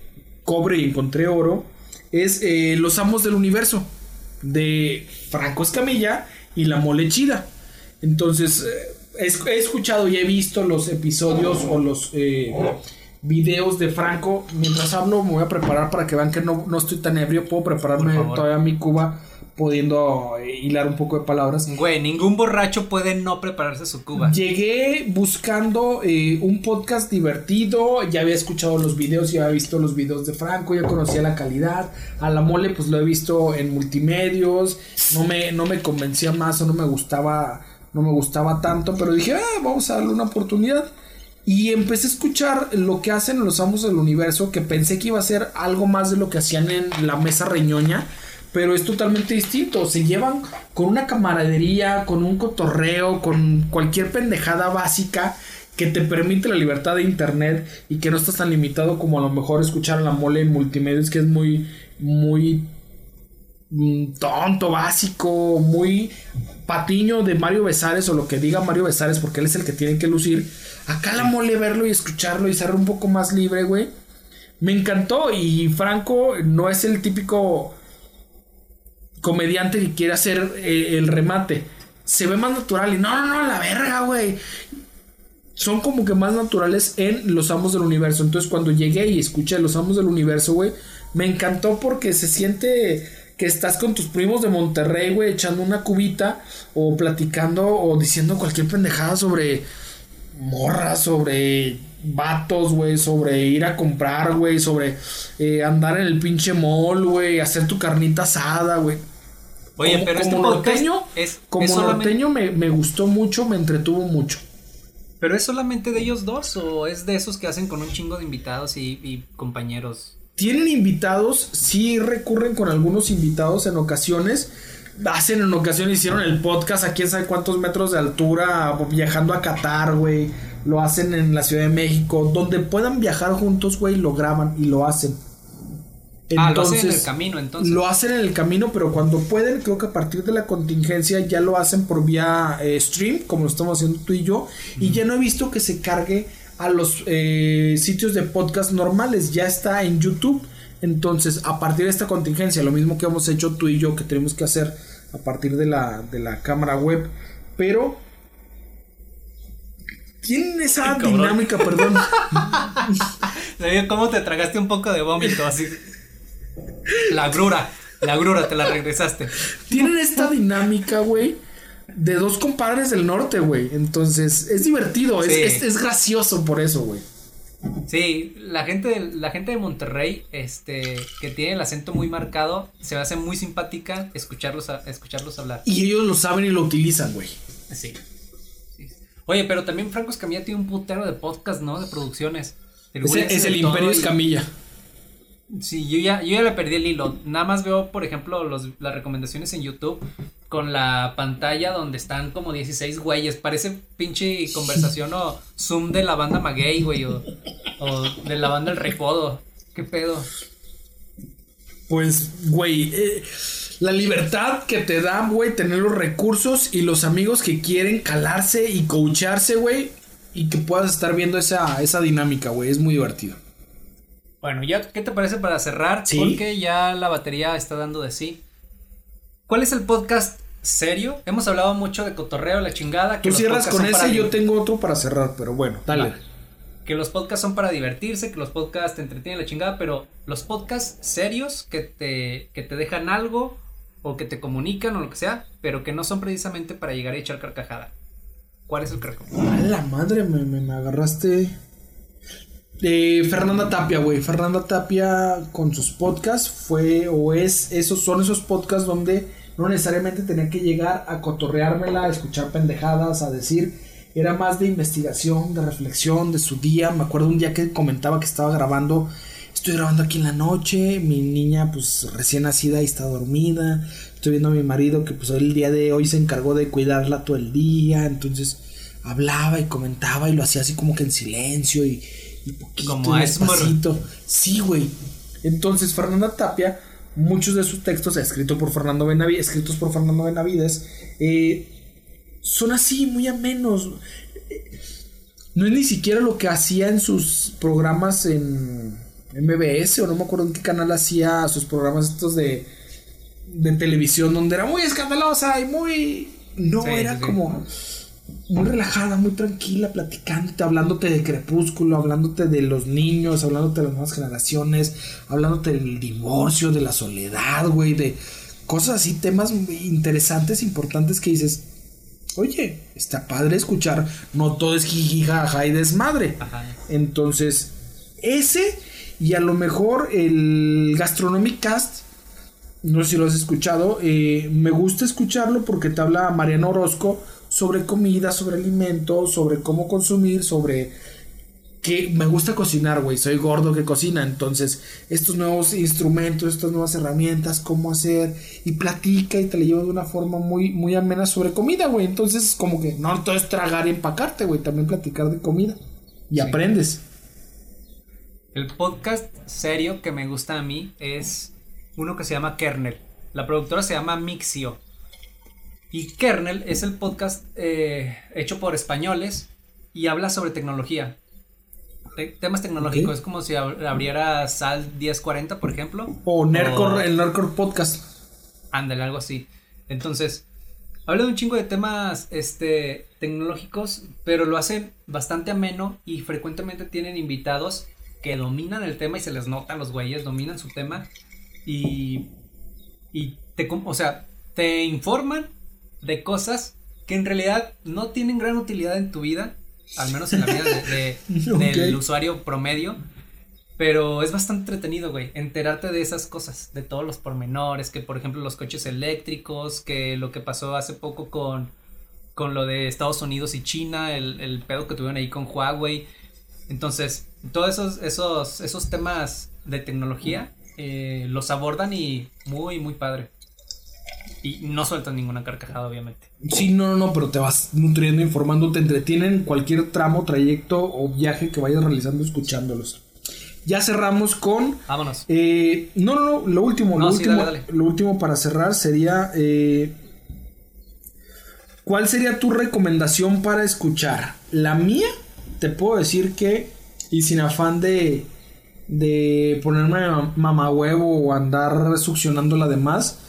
cobre y encontré oro es eh, Los Amos del Universo de Franco Escamilla y La Mole Chida. Entonces, eh, he, he, escuchado y he visto los episodios o los eh, videos de Franco. Mientras hablo, me voy a preparar para que vean que no, no estoy tan ebrio. Puedo prepararme todavía mi cuba pudiendo hilar un poco de palabras. Güey, ningún borracho puede no prepararse su cuba. Llegué buscando eh, un podcast divertido, ya había escuchado los videos, ya había visto los videos de Franco, ya conocía la calidad. A la mole pues lo he visto en multimedios, no me, no me convencía más o no me gustaba, no me gustaba tanto, pero dije, ah, vamos a darle una oportunidad. Y empecé a escuchar lo que hacen los amos del universo, que pensé que iba a ser algo más de lo que hacían en la mesa reñoña, pero es totalmente distinto. Se llevan con una camaradería, con un cotorreo, con cualquier pendejada básica que te permite la libertad de internet y que no estás tan limitado como a lo mejor escuchar a la mole en multimedia, que es muy, muy mm, tonto, básico, muy patiño de Mario Besares o lo que diga Mario Besares porque él es el que tiene que lucir. Acá la mole verlo y escucharlo y ser un poco más libre, güey. Me encantó y Franco no es el típico comediante que quiere hacer eh, el remate. Se ve más natural y no, no, no, la verga, güey son como que más naturales en Los Amos del Universo. Entonces cuando llegué y escuché Los Amos del Universo, güey, me encantó porque se siente que estás con tus primos de Monterrey, güey, echando una cubita o platicando o diciendo cualquier pendejada sobre morras, sobre vatos, güey, sobre ir a comprar, güey, sobre eh, andar en el pinche mall, güey, hacer tu carnita asada, güey. Oye, pero este norteño, es, como norteño me, me gustó mucho, me entretuvo mucho. ¿Pero es solamente de ellos dos o es de esos que hacen con un chingo de invitados y, compañeros? Tienen invitados, sí recurren con algunos invitados en ocasiones. Hacen en ocasiones, hicieron el podcast a quién sabe cuántos metros de altura, viajando a Qatar, güey. Lo hacen en la Ciudad de México. Donde puedan viajar juntos, güey, lo graban y lo hacen. Ah, lo hacen en el camino, entonces. Lo hacen en el camino, pero cuando pueden, creo que a partir de la contingencia ya lo hacen por vía eh, stream, como lo estamos haciendo tú y yo. Y ya no he visto que se cargue a los eh, sitios de podcast normales, ya está en YouTube. Entonces, a partir de esta contingencia, lo mismo que hemos hecho tú y yo, que tenemos que hacer a partir de la, de la cámara web, pero tienen esa dinámica, perdón. <laughs> ¿Cómo te tragaste un poco de vómito así? La grura, la grura, te la regresaste. Tienen esta dinámica, güey, de dos compadres del norte, güey. Entonces, es divertido, es, gracioso por eso, güey. Sí, la gente, de, la gente de Monterrey, este, que tiene el acento muy marcado, se me hace muy simpática escucharlos, escucharlos hablar. Y ellos lo saben y lo utilizan, güey. Sí. Oye, pero también Franco Escamilla tiene un putero de podcast, ¿no? De producciones. es, el Imperio Escamilla. Sí, yo ya, yo ya le perdí el hilo. Nada más veo, por ejemplo, los, las recomendaciones en YouTube con la pantalla donde están como 16 güeyes. Parece pinche conversación o Zoom de la banda Maguey, güey, o, de la banda El Recodo. ¿Qué pedo? Pues, güey, eh, la libertad que te da, güey, tener los recursos y los amigos que quieren calarse y coacharse, güey, y que puedas estar viendo esa, esa dinámica, güey, es muy divertido. Bueno, ya, ¿qué te parece para cerrar? Porque ya la batería está dando de sí. ¿Cuál es el podcast serio? Hemos hablado mucho de cotorreo, la chingada. Que Tú cierras con ese y yo tengo otro para cerrar, pero bueno, dale. Que los podcasts son para divertirse, que los podcasts te entretienen la chingada, pero los podcasts serios que te, que te dejan algo o que te comunican o lo que sea, pero que no son precisamente para llegar a echar carcajada. ¿Cuál es el crack? A la madre, me, me agarraste. Fernanda Tapia, güey. Fernanda Tapia con sus podcasts fue o es, esos son esos podcasts donde no necesariamente tenía que llegar a cotorreármela, a escuchar pendejadas, a decir. Era más de investigación, de reflexión, de su día. Me acuerdo un día que comentaba que estaba grabando. Estoy grabando aquí en la noche. Mi niña, pues recién nacida y está dormida. Estoy viendo a mi marido que, pues el día de hoy se encargó de cuidarla todo el día. Entonces hablaba y comentaba y lo hacía así como que en silencio y y poquito Como despacito. Sí, güey. Entonces, Fernanda Tapia, muchos de sus textos, escrito por Fernando Benavides, escritos por Fernando Benavides, eh, son así, muy amenos. No es ni siquiera lo que hacía en sus programas en MBS, o no me acuerdo en qué canal hacía sus programas estos de, de televisión, donde era muy escandalosa y muy... No, era como muy relajada, muy tranquila, platicándote, hablándote de Crepúsculo, hablándote de los niños, hablándote de las nuevas generaciones, hablándote del divorcio, de la soledad, güey, de cosas así, temas interesantes, importantes que dices, oye, está padre escuchar, no todo es jijijaja y desmadre. Entonces, ese y a lo mejor el Gastronomic Cast, no sé si lo has escuchado, eh, me gusta escucharlo porque te habla Mariano Orozco sobre comida, sobre alimentos, sobre cómo consumir, sobre que me gusta cocinar, güey, soy gordo que cocina, entonces estos nuevos instrumentos, estas nuevas herramientas, cómo hacer, y platica y te le lleva de una forma muy, muy amena sobre comida, güey, entonces como que no todo es tragar y empacarte, güey, también platicar de comida y aprendes. El podcast serio que me gusta a mí es uno que se llama Kernel. La productora se llama Mixio. Y Kernel es el podcast eh, hecho por españoles y habla sobre tecnología. Te- temas tecnológicos. Es como si ab- abriera Sal 1040, por ejemplo. O Nerdcore, O- el Nerdcore Podcast. Ándale, algo así. Entonces, habla de un chingo de temas este, tecnológicos, pero lo hacen bastante ameno y frecuentemente tienen invitados que dominan el tema y se les notan los güeyes, dominan su tema y, y te, o sea, te informan de cosas que en realidad no tienen gran utilidad en tu vida, al menos en la vida de- de- <laughs> del usuario promedio. Pero es bastante entretenido, güey, enterarte de esas cosas, de todos los pormenores, que por ejemplo los coches eléctricos, que lo que pasó hace poco con, con lo de Estados Unidos y China, el, el pedo que tuvieron ahí con Huawei. Entonces, todos esos, esos, esos temas de tecnología eh, los abordan y muy, muy padre. Y no sueltan ninguna carcajada, obviamente. Sí, no, no, no, pero te vas nutriendo, informando, te entretienen cualquier tramo, trayecto o viaje que vayas realizando escuchándolos. Ya cerramos con Vámonos. Eh, no, no, no, lo último, No, lo, sí, último dale, dale. lo último para cerrar sería, eh, ¿cuál sería tu recomendación para escuchar? La mía, te puedo decir que, y sin afán de, de ponerme mamá huevo o andar succionando la demás,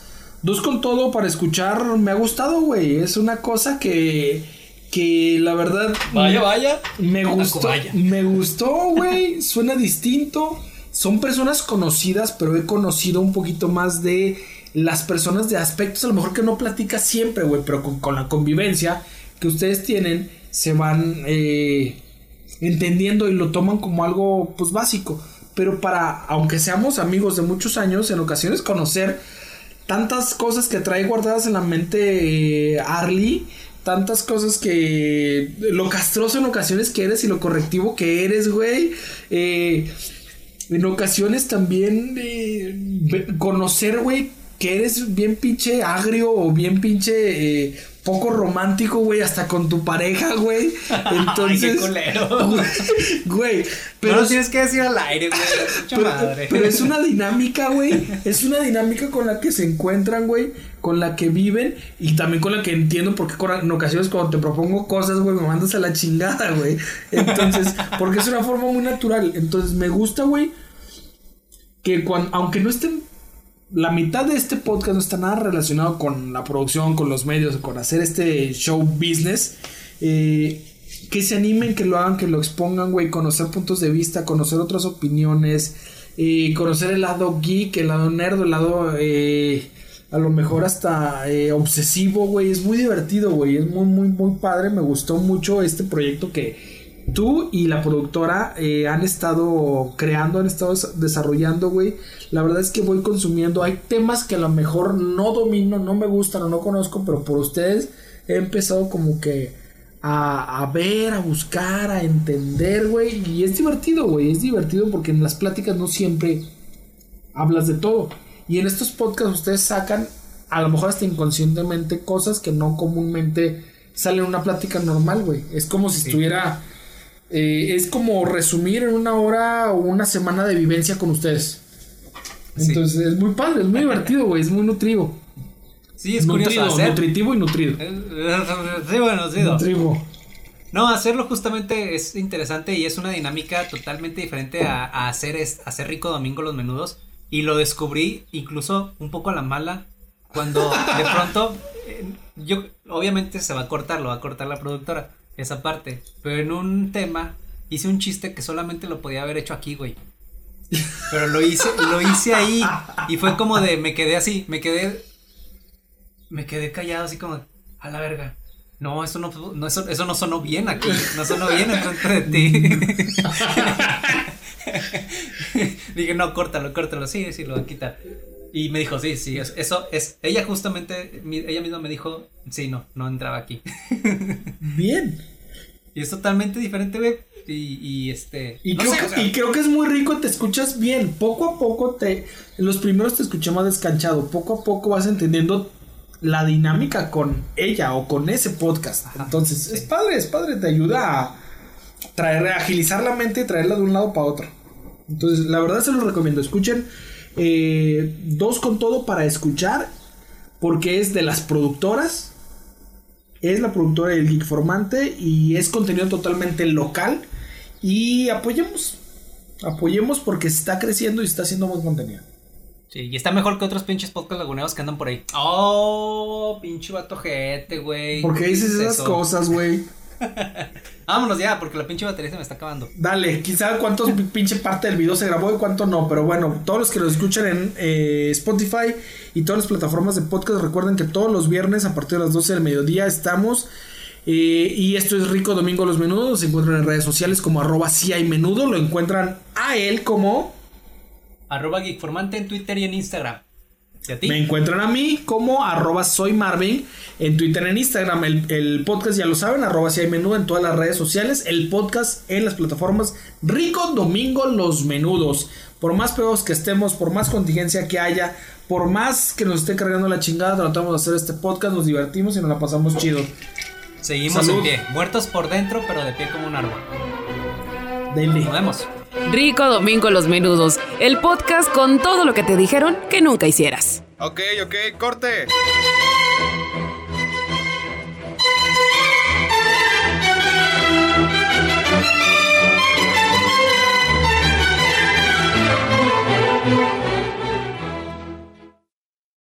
dos con todo para escuchar me ha gustado, güey, es una cosa que, que la verdad... vaya. Me gustó, Vaya. me gustó, güey. Suena distinto. Son personas conocidas, pero he conocido un poquito más de las personas de aspectos, a lo mejor que no platica siempre, güey, pero con, con la convivencia que ustedes tienen, se van eh, entendiendo y lo toman como algo, pues, básico. Pero para, aunque seamos amigos de muchos años, en ocasiones conocer tantas cosas que trae guardadas en la mente eh, Arlie, tantas cosas que lo castroso en ocasiones que eres y lo correctivo que eres, güey. Eh, en ocasiones también eh, conocer, güey, que eres bien pinche agrio o bien pinche eh, poco romántico, güey, hasta con tu pareja, güey. Entonces, <laughs> Ay, qué culero. güey, güey, Pero no lo tienes que decir al aire, güey. <laughs> Mucha pero, madre. pero es una dinámica, güey. Es una dinámica con la que se encuentran, güey. Con la que viven. Y también con la que entiendo porque con- en ocasiones cuando te propongo cosas, güey, me mandas a la chingada, güey. Entonces, porque es una forma muy natural. Entonces, me gusta, güey. Que cuando, aunque no estén. La mitad de este podcast no está nada relacionado con la producción, con los medios, con hacer este show business. Eh, que se animen, que lo hagan, que lo expongan, güey, conocer puntos de vista, conocer otras opiniones, eh, conocer el lado geek, el lado nerd, el lado eh, a lo mejor hasta obsesivo, güey, es muy divertido, güey, es muy, muy, muy padre, me gustó mucho este proyecto que tú y la productora eh, han estado creando, han estado des- desarrollando, güey, la verdad es que voy consumiendo, hay temas que a lo mejor no domino, no me gustan o no conozco, pero por ustedes he empezado como que a, a ver, a buscar, a entender, güey. Y es divertido, güey. Es divertido porque en las pláticas no siempre hablas de todo. Y en estos podcasts ustedes sacan, a lo mejor hasta inconscientemente, cosas que no comúnmente salen en una plática normal, güey. Es como si estuviera... eh, es como resumir en una hora o una semana de vivencia con ustedes. Sí. Entonces es muy padre, es muy divertido, güey. Es muy nutrivo. Sí, es curioso nutrido, hacer. nutritivo y nutrido. Sí, bueno, sí. no. Nutrivo. No, hacerlo justamente es interesante y es una dinámica totalmente diferente a, a hacer, es, hacer Rico Domingo los menudos. Y lo descubrí incluso un poco a la mala cuando de pronto, eh, yo, obviamente se va a cortar, lo va a cortar la productora, esa parte. Pero en un tema hice un chiste que solamente lo podía haber hecho aquí, güey. Pero lo hice, lo hice ahí y fue como de, me quedé así, me quedé, me quedé callado así como, a la verga. No, eso no, no eso, eso no sonó bien aquí, no sonó bien enfrente de ti. <laughs> <laughs> Dije, no, córtalo, córtalo, sí, sí, lo voy a quitar. Y me dijo, sí, sí, es- eso es, ella justamente, ella misma me dijo, sí, no, no entraba aquí. <laughs> Bien. Y es totalmente diferente, güey. y, y este. Y, no creo sé, que, o sea, y creo que es muy rico, te escuchas bien. Poco a poco te. Los primeros te escuché más descanchado. Poco a poco vas entendiendo la dinámica con ella o con ese podcast. Entonces, es padre, es padre, te ayuda a traer, a agilizar la mente y traerla de un lado para otro. Entonces, la verdad se los recomiendo. Escuchen eh, dos con todo para escuchar, porque es de las productoras. Es la productora del Geek Formante y es contenido totalmente local. Y apoyemos. Apoyemos porque está creciendo y está haciendo buen contenido. Sí, y está mejor que otros pinches podcast laguneados que andan por ahí. Oh, pinche vato jete, güey. ¿Por qué dices es esas eso? cosas, güey? <laughs> Vámonos ya, porque la pinche batería se me está acabando. Dale, quizá cuántos pinche parte del video se grabó y cuánto no, pero bueno, todos los que lo escuchan en eh, Spotify y todas las plataformas de podcast, recuerden que todos los viernes a partir de las 12 del mediodía estamos. eh, y esto es Rico Domingo Los Menudos. Se encuentran en redes sociales como arroba si hay menudo. Lo encuentran a él como. Arroba Geekformante en Twitter y en Instagram. ¿Y a ti? Me encuentran a mí como arroba soy Marvin en Twitter, en Instagram. El, el podcast ya lo saben, arroba si hay menudo en todas las redes sociales. El podcast en las plataformas Rico Domingo Los Menudos. Por más pedos que estemos, por más contingencia que haya, por más que nos esté cargando la chingada, tratamos de hacer este podcast, nos divertimos y nos la pasamos chido. Seguimos Salud. en pie. Muertos por dentro, pero de pie como un árbol. Denle. Nos vemos. Rico Domingo Los Menudos, el podcast con todo lo que te dijeron que nunca hicieras. Ok, ok, corte.